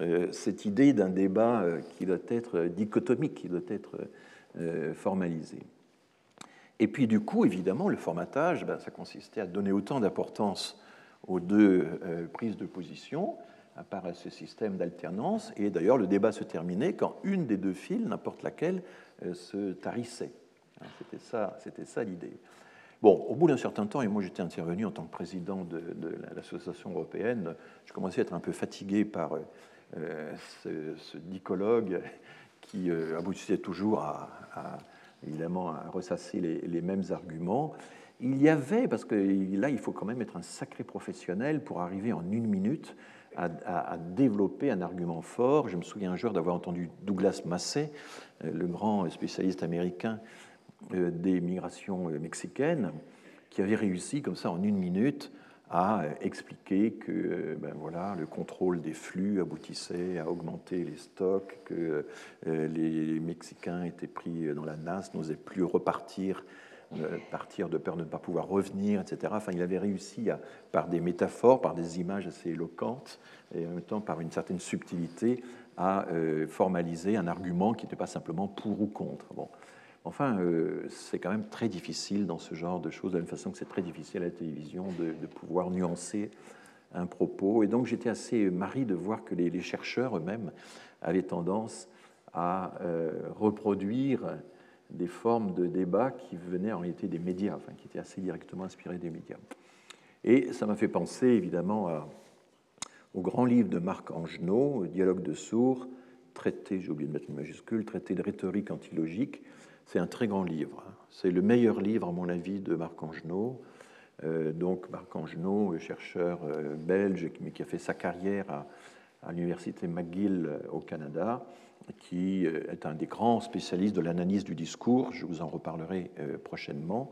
euh, cette idée d'un débat euh, qui doit être dichotomique, qui doit être euh, formalisé. Et puis du coup, évidemment, le formatage, ben, ça consistait à donner autant d'importance aux deux prises de position apparaît ce système d'alternance. Et d'ailleurs, le débat se terminait quand une des deux files, n'importe laquelle, euh, se tarissait. Hein, c'était ça, c'était ça l'idée. Bon, au bout d'un certain temps, et moi j'étais intervenu en tant que président de, l'association européenne, je commençais à être un peu fatigué par euh, ce, dicologue qui euh, aboutissait toujours à, évidemment à ressasser les, mêmes arguments. Il y avait, parce que là il faut quand même être un sacré professionnel pour arriver en une minute à, développer un argument fort. Je me souviens un jour d'avoir entendu Douglas Massey, euh, le grand spécialiste américain euh, des migrations mexicaines, qui avait réussi comme ça en une minute à expliquer que ben voilà, le contrôle des flux aboutissait à augmenter les stocks, que les Mexicains étaient pris dans la nasse, n'osaient plus repartir partir de peur de ne pas pouvoir revenir, etc. Enfin, il avait réussi, à, par des métaphores, par des images assez éloquentes, et en même temps par une certaine subtilité, à euh, formaliser un argument qui n'était pas simplement pour ou contre. Bon. Enfin, euh, c'est quand même très difficile dans ce genre de choses, de la même façon que c'est très difficile à la télévision de, pouvoir nuancer un propos. Et donc j'étais assez marri de voir que les, chercheurs eux-mêmes avaient tendance à euh, reproduire des formes de débat qui venaient en réalité des médias, enfin, qui étaient assez directement inspirés des médias. Et ça m'a fait penser évidemment au grand livre de Marc Angenot, Dialogue de sourds, traité, j'ai oublié de mettre une majuscule, traité de rhétorique antilogique. C'est un très grand livre. Hein. C'est le meilleur livre, à mon avis, de Marc Angenot. Euh, donc Marc Angenot, chercheur euh, belge, mais qui a fait sa carrière à l'université McGill au Canada, qui est un des grands spécialistes de l'analyse du discours, je vous en reparlerai prochainement,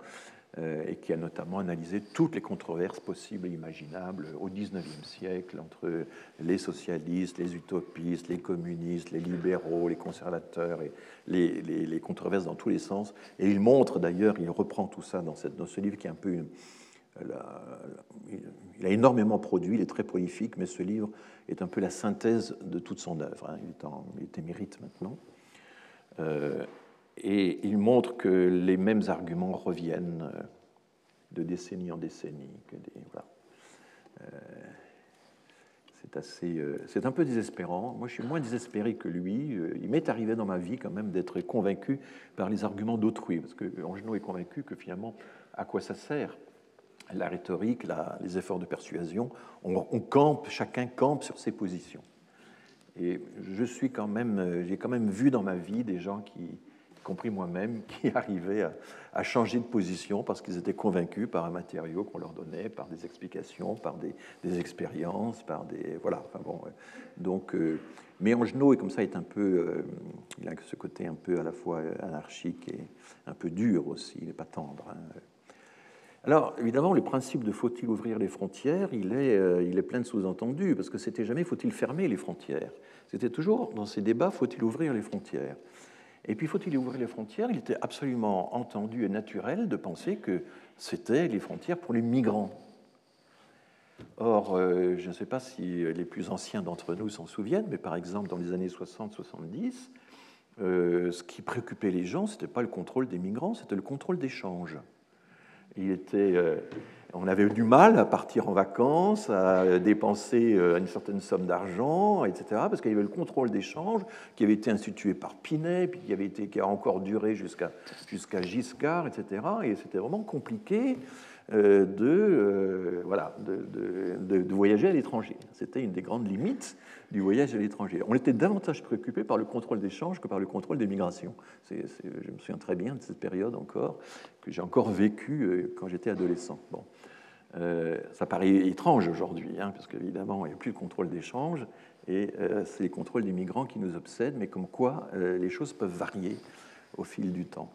et qui a notamment analysé toutes les controverses possibles et imaginables au XIXe siècle entre les socialistes, les utopistes, les communistes, les libéraux, les conservateurs, et les, controverses dans tous les sens. Et il montre d'ailleurs, il reprend tout ça dans, ce livre qui est un peu il a énormément produit, il est très prolifique, mais ce livre est un peu la synthèse de toute son œuvre. Hein. Il, est en, émérite maintenant. Euh, et il montre que les mêmes arguments reviennent euh, de décennie en décennie. Euh, c'est assez, c'est un peu désespérant. Moi, je suis moins désespéré que lui. Il m'est arrivé dans ma vie quand même d'être convaincu par les arguments d'autrui, parce que Angenot est convaincu que finalement, à quoi ça sert la rhétorique, les efforts de persuasion, on, campe, chacun campe sur ses positions. Et je suis quand même, j'ai quand même vu dans ma vie des gens qui, compris moi-même, <laughs> qui arrivaient à, changer de position parce qu'ils étaient convaincus par un matériau qu'on leur donnait, par des explications, par des, expériences, par des voilà. Enfin bon, donc, euh, mais Angenot est comme ça est un peu, euh, il a ce côté un peu à la fois anarchique et un peu dur aussi. Il n'est pas tendre. Hein. Alors, évidemment, le principe de faut-il ouvrir les frontières, il est, euh, il est plein de sous-entendus, parce que c'était jamais faut-il fermer les frontières. C'était toujours dans ces débats faut-il ouvrir les frontières. Et puis, faut-il ouvrir les frontières? Il était absolument entendu et naturel de penser que c'était les frontières pour les migrants. Or, euh, je ne sais pas si les plus anciens d'entre nous s'en souviennent, mais par exemple, dans les années 60-70, euh, ce qui préoccupait les gens, ce n'était pas le contrôle des migrants, c'était le contrôle des changes. Il était, euh, on avait eu du mal à partir en vacances, à dépenser euh, une certaine somme d'argent, etc., parce qu'il y avait le contrôle d'échange qui avait été institué par Pinet, puis qui, avait été, qui a encore duré jusqu'à jusqu'à Giscard, etc., et c'était vraiment compliqué. Euh, de, voilà, de, de, de, voyager à l'étranger. C'était une des grandes limites du voyage à l'étranger. On était davantage préoccupé par le contrôle d'échange que par le contrôle des migrations. je me souviens très bien de cette période encore, que j'ai encore vécu euh, quand j'étais adolescent. Bon. Euh, ça paraît étrange aujourd'hui, hein, parce qu'évidemment, il n'y a plus de contrôle d'échange, et euh, c'est les contrôles des migrants qui nous obsèdent, mais comme quoi les choses peuvent varier au fil du temps.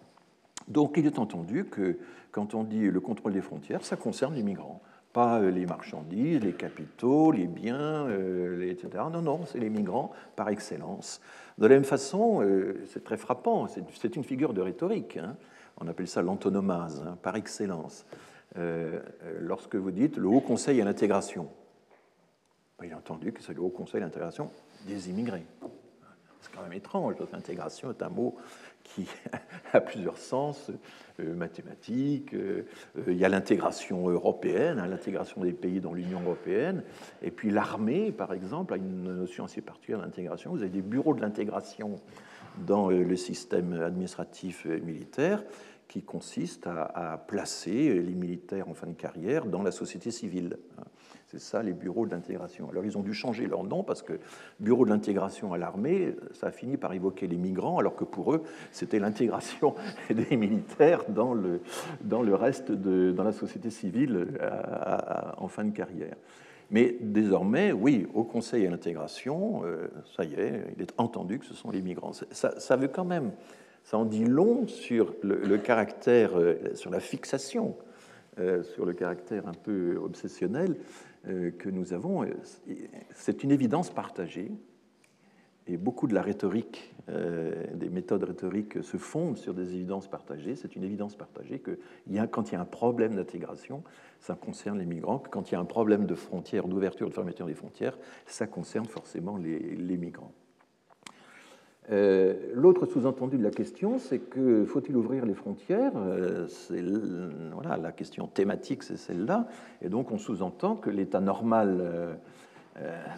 Donc il est entendu que quand on dit le contrôle des frontières, ça concerne les migrants pas euh, les marchandises, les capitaux, les biens, euh, etc. Non, non, c'est les migrants par excellence. De la même façon, euh, c'est très frappant, c'est une figure de rhétorique. Hein. On appelle ça l'antonomase, hein, par excellence. Lorsque vous dites le Haut Conseil à l'intégration, il est entendu que c'est le Haut Conseil à l'intégration des immigrés. C'est quand même étrange, l'intégration est un mot qui <laughs> a plusieurs sens euh, mathématiques. Euh, euh, il y a l'intégration européenne, hein, l'intégration des pays dans l'Union européenne. Et puis l'armée, par exemple, a une notion assez particulière d'intégration. Vous avez des bureaux de l'intégration dans le système administratif militaire qui consistent à, placer les militaires en fin de carrière dans la société civile. C'est ça les bureaux de l'intégration. Alors ils ont dû changer leur nom parce que bureau de l'intégration à l'armée, ça a fini par évoquer les migrants, alors que pour eux, c'était l'intégration <laughs> des militaires dans le, dans le reste de dans la société civile en fin de carrière. Mais désormais, oui, au Conseil à l'intégration, euh, ça y est, il est entendu que ce sont les migrants. Ça veut quand même, ça en dit long sur le, caractère, euh, sur la fixation, euh, sur le caractère un peu obsessionnel euh, que nous avons, c'est une évidence partagée. Et beaucoup de la rhétorique, des méthodes rhétoriques se fondent sur des évidences partagées. C'est une évidence partagée que y a, quand il y a un problème d'intégration, ça concerne les migrants. Quand il y a un problème de frontières, d'ouverture, de fermeture des frontières, ça concerne forcément les migrants. Euh, l'autre sous-entendu de la question, c'est que faut-il ouvrir les frontières? Euh, voilà, La question thématique, c'est celle-là. Et donc on sous-entend que l'état normal, euh,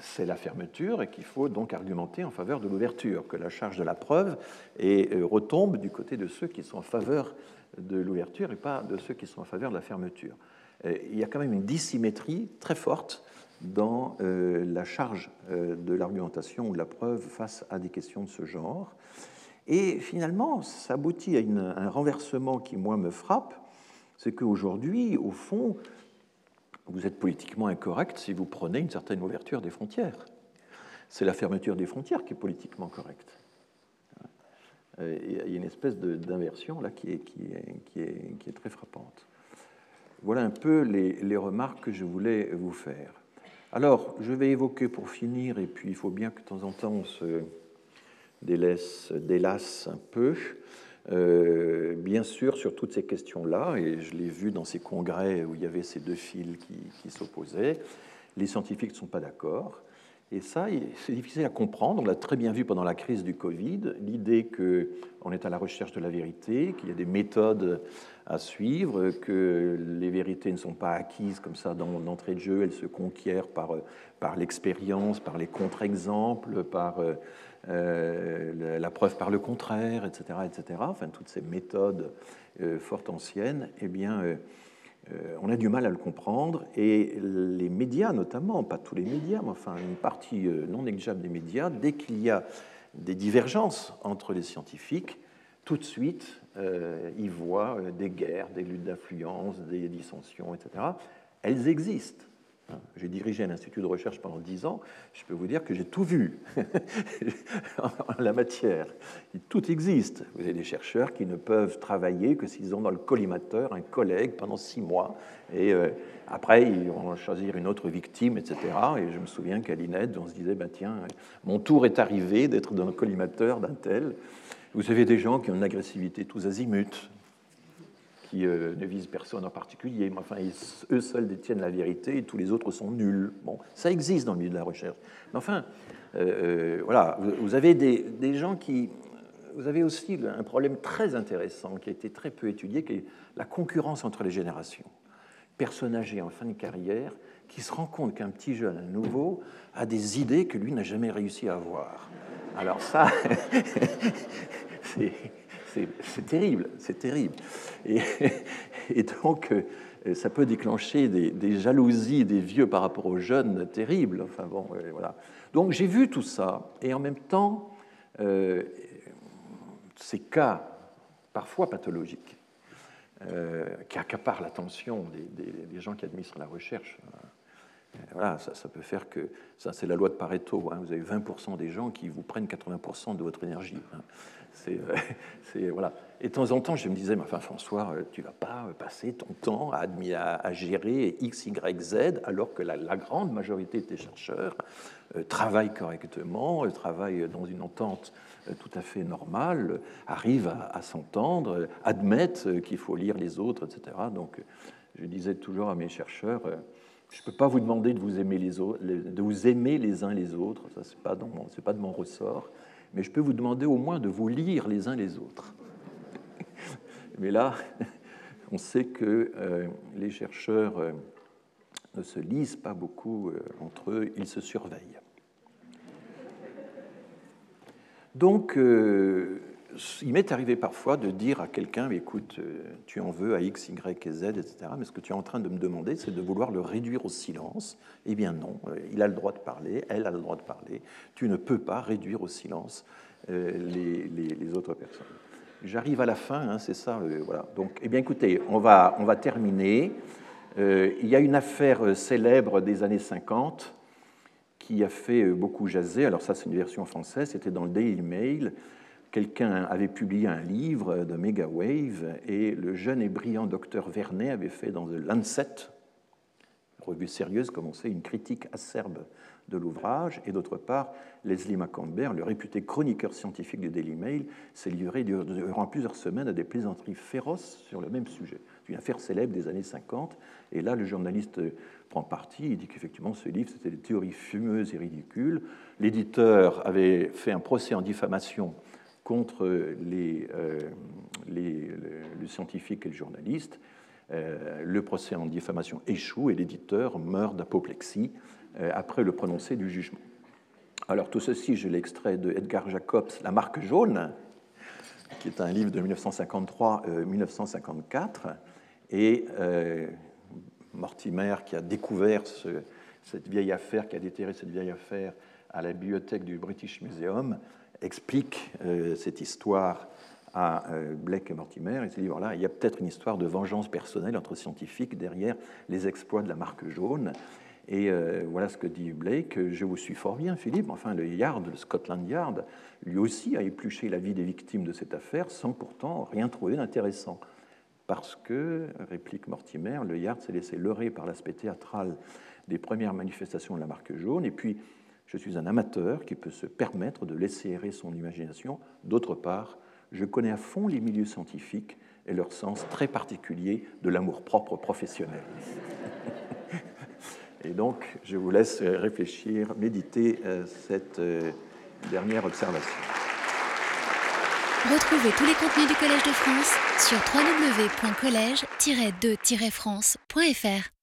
c'est la fermeture et qu'il faut donc argumenter en faveur de l'ouverture, que la charge de la preuve retombe du côté de ceux qui sont en faveur de l'ouverture et pas de ceux qui sont en faveur de la fermeture. il y a quand même une dissymétrie très forte dans euh, la charge euh, de l'argumentation ou de la preuve face à des questions de ce genre. Et finalement, ça aboutit à un renversement qui, moi, me frappe, c'est qu'aujourd'hui, au fond, vous êtes politiquement incorrect si vous prenez une certaine ouverture des frontières. c'est la fermeture des frontières qui est politiquement correcte. Il y a une espèce d'inversion là qui est, très frappante. Voilà un peu les, remarques que je voulais vous faire. Alors, je vais évoquer pour finir, et puis il faut bien que de temps en temps on se délaisse, délasse un peu, euh, bien sûr, sur toutes ces questions-là, et je l'ai vu dans ces congrès où il y avait ces deux fils qui, qui s'opposaient, les scientifiques ne sont pas d'accord. Et ça, c'est difficile à comprendre. On l'a très bien vu pendant la crise du Covid, l'idée qu'on est à la recherche de la vérité, qu'il y a des méthodes à suivre, que les vérités ne sont pas acquises comme ça d'entrée de jeu, elles se conquièrent par, par l'expérience, par les contre-exemples, par euh, la preuve par le contraire, etc., etc. Enfin, toutes ces méthodes euh, fort anciennes, eh bien, euh, on a du mal à le comprendre. Et les médias, notamment, pas tous les médias, mais enfin une partie non négligeable des médias, dès qu'il y a des divergences entre les scientifiques, tout de suite, ils voient des guerres, des luttes d'influence, des dissensions, etc. Elles existent. J'ai dirigé un institut de recherche pendant dix ans. Je peux vous dire que j'ai tout vu <laughs> en la matière. Tout existe. Vous avez des chercheurs qui ne peuvent travailler que s'ils ont dans le collimateur un collègue pendant six mois. Et euh, après, ils vont choisir une autre victime, etc. Et je me souviens qu'à l'INED, on se disait bah, tiens, mon tour est arrivé d'être dans le collimateur d'un tel. Vous avez des gens qui ont une agressivité tous azimuts qui euh, ne visent personne en particulier, mais enfin, eux seuls détiennent la vérité et tous les autres sont nuls. Bon, ça existe dans le milieu de la recherche. Mais enfin, euh, euh, voilà, vous avez des, gens qui. Vous avez aussi un problème très intéressant qui a été très peu étudié, qui est la concurrence entre les générations. Personne âgé en fin de carrière qui se rend compte qu'un petit jeune, un nouveau, a des idées que lui n'a jamais réussi à avoir. Alors ça, <laughs> c'est c'est terrible, c'est terrible. <laughs> Et, donc, euh, ça peut déclencher des, jalousies des vieux par rapport aux jeunes terribles. Enfin bon, euh, voilà. Donc j'ai vu tout ça, et en même temps, euh, ces cas, parfois pathologiques, qui accaparent l'attention des, gens qui administrent la recherche. Voilà, ça, ça, peut faire que, ça c'est la loi de Pareto, hein, vous avez 20% des gens qui vous prennent 80% de votre énergie. Hein. Euh. <laughs> Et de temps en temps, je me disais, enfin, François, euh, tu vas pas passer ton temps à, gérer X, Y, Z, alors que la, grande majorité des chercheurs euh, travaillent correctement, travaillent dans une entente tout à fait normale, arrivent à, s'entendre, admettent qu'il faut lire les autres, etc. Donc, je disais toujours à mes chercheurs, je ne peux pas vous demander de vous aimer les, autres, de vous aimer les uns les autres, ça, c'est pas, pas de mon ressort mais je peux vous demander au moins de vous lire les uns les autres. <laughs> mais là, <laughs> on sait que euh, les chercheurs euh, ne se lisent pas beaucoup euh, entre eux, ils se surveillent. Donc, il m'est arrivé parfois de dire à quelqu'un, écoute, tu en veux à X, Y et Z, etc., mais ce que tu es en train de me demander, c'est de vouloir le réduire au silence. Eh bien non, il a le droit de parler, elle a le droit de parler. Tu ne peux pas réduire au silence euh, les, autres personnes. J'arrive à la fin, hein, c'est ça. Euh, voilà. Donc, eh bien, écoutez, on va, on va terminer. Euh, il y a une affaire célèbre des années 50 qui a fait beaucoup jaser. Alors ça, c'est une version française. C'était dans le Daily Mail quelqu'un avait publié un livre de Megawave et le jeune et brillant docteur Vernet avait fait dans The Lancet, revue sérieuse, comme on sait, une critique acerbe de l'ouvrage. Et d'autre part, Leslie McCambert, le réputé chroniqueur scientifique du Daily Mail, s'est livré durant plusieurs semaines à des plaisanteries féroces sur le même sujet. C'est une affaire célèbre des années 50. Et là, le journaliste prend parti. Il dit qu'effectivement, ce livre, c'était des théories fumeuses et ridicules. L'éditeur avait fait un procès en diffamation contre euh, le, scientifique et le journaliste. Euh, le procès en diffamation échoue et l'éditeur meurt d'apoplexie euh, après le prononcé du jugement. Alors tout ceci, je l'extrait de Edgar Jacobs, La marque jaune, qui est un livre de 1953-1954, et Mortimer qui a découvert cette vieille affaire, qui a déterré cette vieille affaire à la bibliothèque du British Museum, explique euh, cette histoire à euh, Blake et Mortimer. Et se dit voilà, il y a peut-être une histoire de vengeance personnelle entre scientifiques derrière les exploits de la marque jaune. Et euh, voilà ce que dit Blake. Je vous suis fort bien, Philippe. Enfin, le Yard, le Scotland Yard, lui aussi a épluché la vie des victimes de cette affaire sans pourtant rien trouver d'intéressant. Parce que, réplique Mortimer, le Yard s'est laissé leurrer par l'aspect théâtral des premières manifestations de la marque jaune. Et puis, je suis un amateur qui peut se permettre de laisser errer son imagination. D'autre part, je connais à fond les milieux scientifiques et leur sens très particulier de l'amour-propre professionnel. <laughs> et donc, je vous laisse réfléchir, méditer euh, cette euh, dernière observation. Retrouvez tous les contenus du Collège de France sur www.colège-2-france.fr.